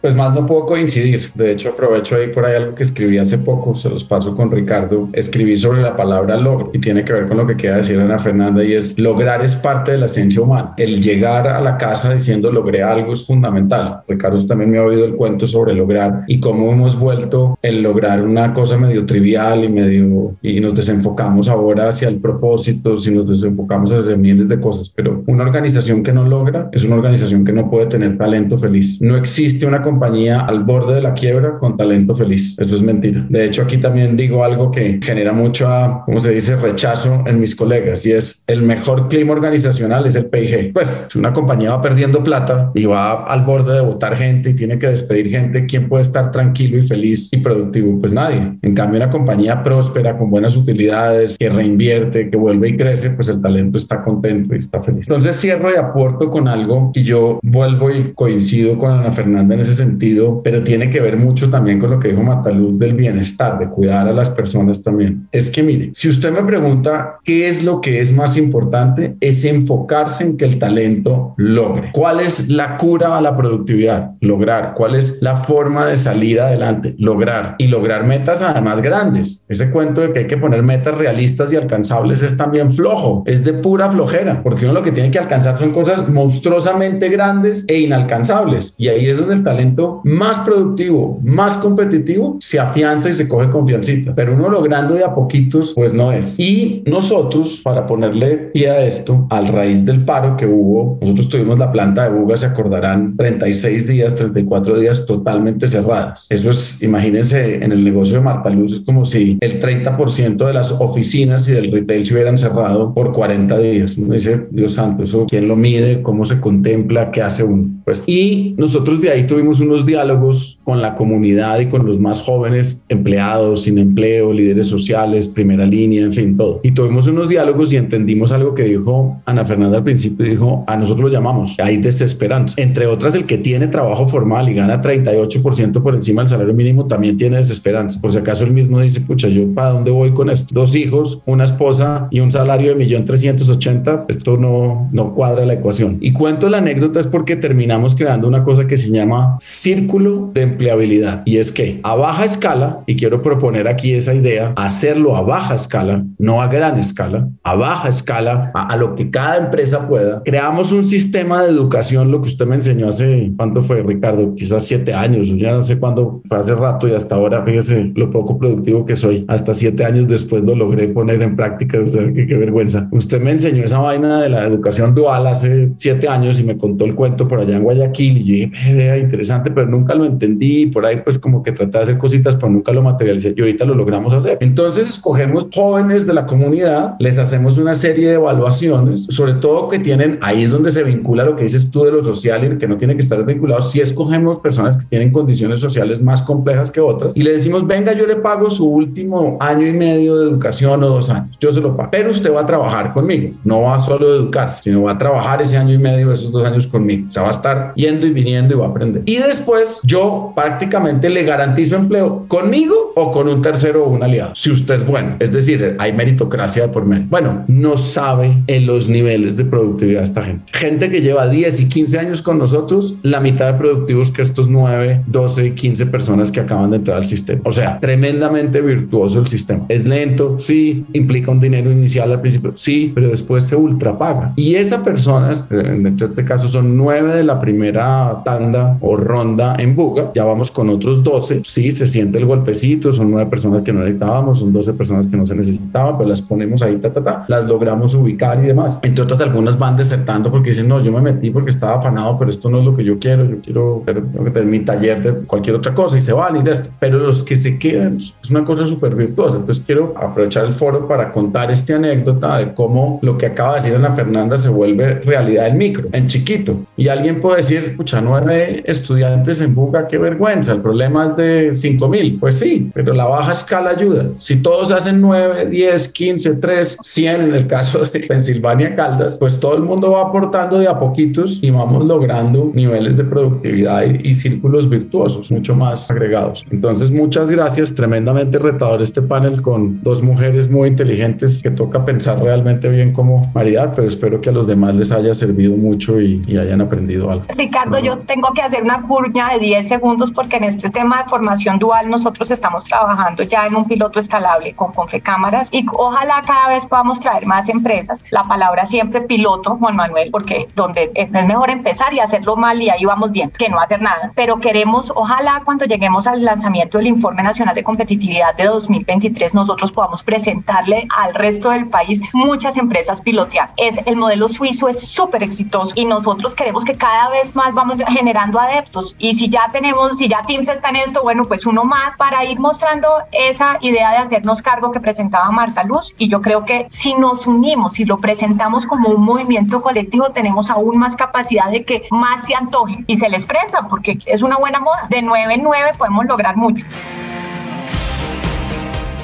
Pues más no puedo coincidir. De hecho, aprovecho ahí por ahí algo que escribí hace poco, se los paso con Ricardo. Escribí sobre la palabra logro y tiene que ver con lo que queda decir Ana Fernanda y es lograr es parte de la esencia humana. El llegar a la casa diciendo logré algo es fundamental. Ricardo también me ha oído el cuento sobre lograr y cómo hemos vuelto el lograr una cosa medio trivial y medio y nos desenfocamos ahora hacia el propósito, si nos desenfocamos hacia miles de cosas. Pero una organización que no logra es una organización que no puede tener talento feliz. No existe una compañía al borde de la quiebra con talento feliz. Eso es mentira. De hecho, aquí también digo algo que genera mucho, ¿cómo se dice?, rechazo en mis colegas y es el mejor clima organizacional es el PIG. Pues si una compañía va perdiendo plata y va al borde de votar gente y tiene que despedir gente, ¿quién puede estar tranquilo y feliz y productivo? Pues nadie. En cambio, una compañía próspera, con buenas utilidades, que reinvierte, que vuelve y crece, pues el talento está contento y está feliz. Entonces cierro y aporto con algo y yo vuelvo y coincido con Ana Fernanda en ese sentido, pero tiene que ver mucho también con lo que dijo Mataluz del bienestar, de cuidar a las personas también. Es que mire, si usted me pregunta qué es lo que es más importante, es enfocarse en que el talento logre. ¿Cuál es la cura a la productividad? Lograr. ¿Cuál es la forma de salir adelante? Lograr. Y lograr metas además grandes. Ese cuento de que hay que poner metas realistas y alcanzables es también flojo, es de pura flojera, porque uno lo que tiene que alcanzar son cosas monstruosamente grandes e inalcanzables. Y ahí es donde el talento más productivo, más competitivo, se afianza y se coge confiancita. Pero uno logrando de a poquitos, pues no es. Y nosotros, para ponerle pie a esto, al raíz del paro que hubo, nosotros tuvimos la planta de Buga, se acordarán, 36 días, 34 días totalmente cerradas. Eso es, imagínense, en el negocio de Marta Luz, es como si el 30% de las oficinas y del retail se hubieran cerrado por 40 días. Uno dice, Dios santo, eso, ¿quién lo mide? ¿Cómo se contempla? ¿Qué hace uno? Pues, y nosotros de ahí tuvimos unos diálogos con la comunidad y con los más jóvenes, empleados, sin empleo, líderes sociales, primera línea, en fin, todo. Y tuvimos unos diálogos y entendimos algo que dijo Ana Fernanda al principio, dijo, a nosotros lo llamamos, hay desesperanza. Entre otras, el que tiene trabajo formal y gana 38% por encima del salario mínimo también tiene desesperanza. Por si acaso él mismo dice, pucha, yo para dónde voy con esto? Dos hijos, una esposa y un salario de millón trescientos ochenta, esto no, no cuadra la ecuación. Y cuento la anécdota es porque terminamos creando una cosa que se llama círculo de empleabilidad. Y es que a baja escala, y quiero proponer aquí esa idea, hacerlo a baja escala, no a gran escala, a baja escala, a, a lo que cada empresa pueda, creamos un sistema de educación, lo que usted me enseñó hace, ¿cuánto fue, Ricardo? Quizás siete años, ya no sé cuándo, fue hace rato y hasta ahora, fíjese lo poco productivo que soy. Hasta siete años después lo logré poner en práctica, o sea, qué, qué vergüenza. Usted me enseñó esa vaina de la educación dual hace siete años y me contó el cuento por allá en Guayaquil y yo dije, era interesante, pero nunca lo entendí. Por ahí, pues, como que traté de hacer cositas, pero nunca lo materialicé y ahorita lo logramos hacer. Entonces, escogemos jóvenes de la comunidad, les hacemos una serie de evaluaciones, sobre todo que tienen, ahí es donde se vincula lo que dices tú de lo social y que no tiene que estar vinculado. Si escogemos personas que tienen condiciones sociales más complejas que otras y le decimos, venga, yo le pago su último año y medio de educación o dos años, yo se lo pago, pero usted va a trabajar conmigo, no va solo a educarse, sino va a trabajar ese año y medio, esos dos años conmigo, o sea, va a estar yendo y viniendo y va a aprender. Y después yo prácticamente le garantizo empleo conmigo o con un tercero o un aliado, si usted es bueno, es decir, hay meritocracia por medio. Bueno, no sabe en los niveles de productividad esta gente. Gente que lleva 10 y 15 años con nosotros, la mitad de productivos que estos 9, 12 y 15 personas que acaban de entrar al sistema. O sea, tremendamente virtuoso el sistema. Es lento, sí, implica un dinero inicial al principio, sí, pero después se ultrapaga. Y esas personas, en este caso son 9 de la primera tanda o ronda en Buga, ya vamos con otros 12, sí, se siente el golpecito, son 9 personas que no necesitábamos, son 12 personas que no se necesitaban, pero las ponemos ahí, ta, ta, ta, las logramos ubicar y demás. Entre otras, algunas van desertando porque dicen, no, yo me metí porque estaba afanado, pero esto no es lo que yo quiero, yo quiero tener mi taller de cualquier otra cosa y se van y de esto. Pero los que se quedan es una cosa súper virtuosa. Entonces quiero aprovechar el foro para contar esta anécdota de cómo lo que acaba de decir Ana Fernanda se vuelve realidad en micro, en chiquito. Y alguien puede decir, pucha, nueve estudiantes en Buga, qué vergüenza, el problema es de 5 mil. Pues sí, pero la baja escala ayuda. Si todos hacen 9, 10, 15, 3, 100 en el caso de Pensilvania Caldas, pues todo el mundo va aportando de a poquitos y vamos logrando niveles de productividad y, y círculos virtuosos mucho más agregados. Entonces, muchas gracias. Tremendamente retador este panel con dos mujeres muy inteligentes que toca pensar realmente bien como maridad, pero espero que a los demás les haya servido mucho y, y hayan aprendido algo. Ricardo, yo tengo que hacer una de 10 segundos porque en este tema de formación dual nosotros estamos trabajando ya en un piloto escalable con Confecámaras y ojalá cada vez podamos traer más empresas. La palabra siempre piloto, Juan Manuel, porque donde es mejor empezar y hacerlo mal y ahí vamos bien, que no hacer nada. Pero queremos, ojalá cuando lleguemos al lanzamiento del Informe Nacional de Competitividad de 2023, nosotros podamos presentarle al resto del país muchas empresas pilotear. Es, el modelo suizo es súper exitoso y nosotros queremos que cada vez más vamos generando adeptos proyectos. Y si ya tenemos, si ya Teams está en esto, bueno, pues uno más para ir mostrando esa idea de hacernos cargo que presentaba Marta Luz. Y yo creo que si nos unimos y lo presentamos como un movimiento colectivo, tenemos aún más capacidad de que más se antojen y se les prenda, porque es una buena moda. De 9 en 9 podemos lograr mucho.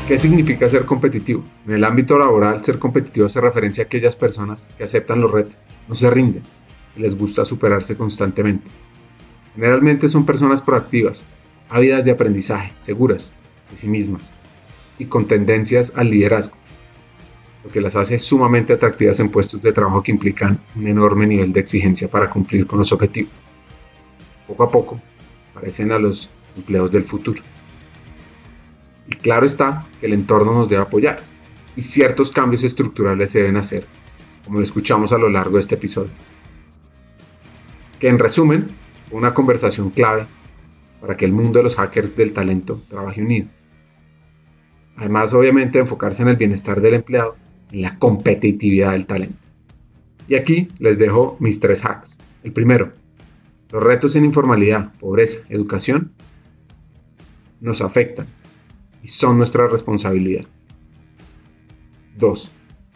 ¿Qué significa ser competitivo? En el ámbito laboral, ser competitivo hace referencia a aquellas personas que aceptan los retos, no se rinden y les gusta superarse constantemente. Generalmente son personas proactivas, ávidas de aprendizaje, seguras de sí mismas y con tendencias al liderazgo, lo que las hace sumamente atractivas en puestos de trabajo que implican un enorme nivel de exigencia para cumplir con los objetivos. Poco a poco, parecen a los empleos del futuro. Y claro está que el entorno nos debe apoyar y ciertos cambios estructurales se deben hacer, como lo escuchamos a lo largo de este episodio. Que en resumen, una conversación clave para que el mundo de los hackers del talento trabaje unido. Además, obviamente, enfocarse en el bienestar del empleado y la competitividad del talento. Y aquí les dejo mis tres hacks. El primero, los retos en informalidad, pobreza, educación nos afectan y son nuestra responsabilidad. 2.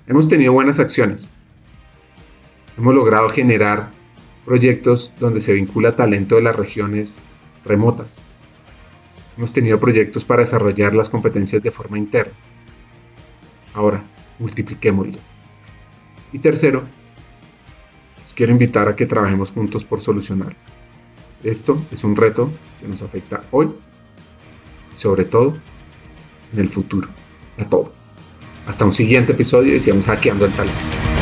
Hemos tenido buenas acciones. Hemos logrado generar proyectos donde se vincula talento de las regiones remotas. Hemos tenido proyectos para desarrollar las competencias de forma interna. Ahora, multipliquémoslo. Y tercero, os quiero invitar a que trabajemos juntos por solucionarlo. Esto es un reto que nos afecta hoy y sobre todo en el futuro, a todo. Hasta un siguiente episodio y sigamos hackeando el talento.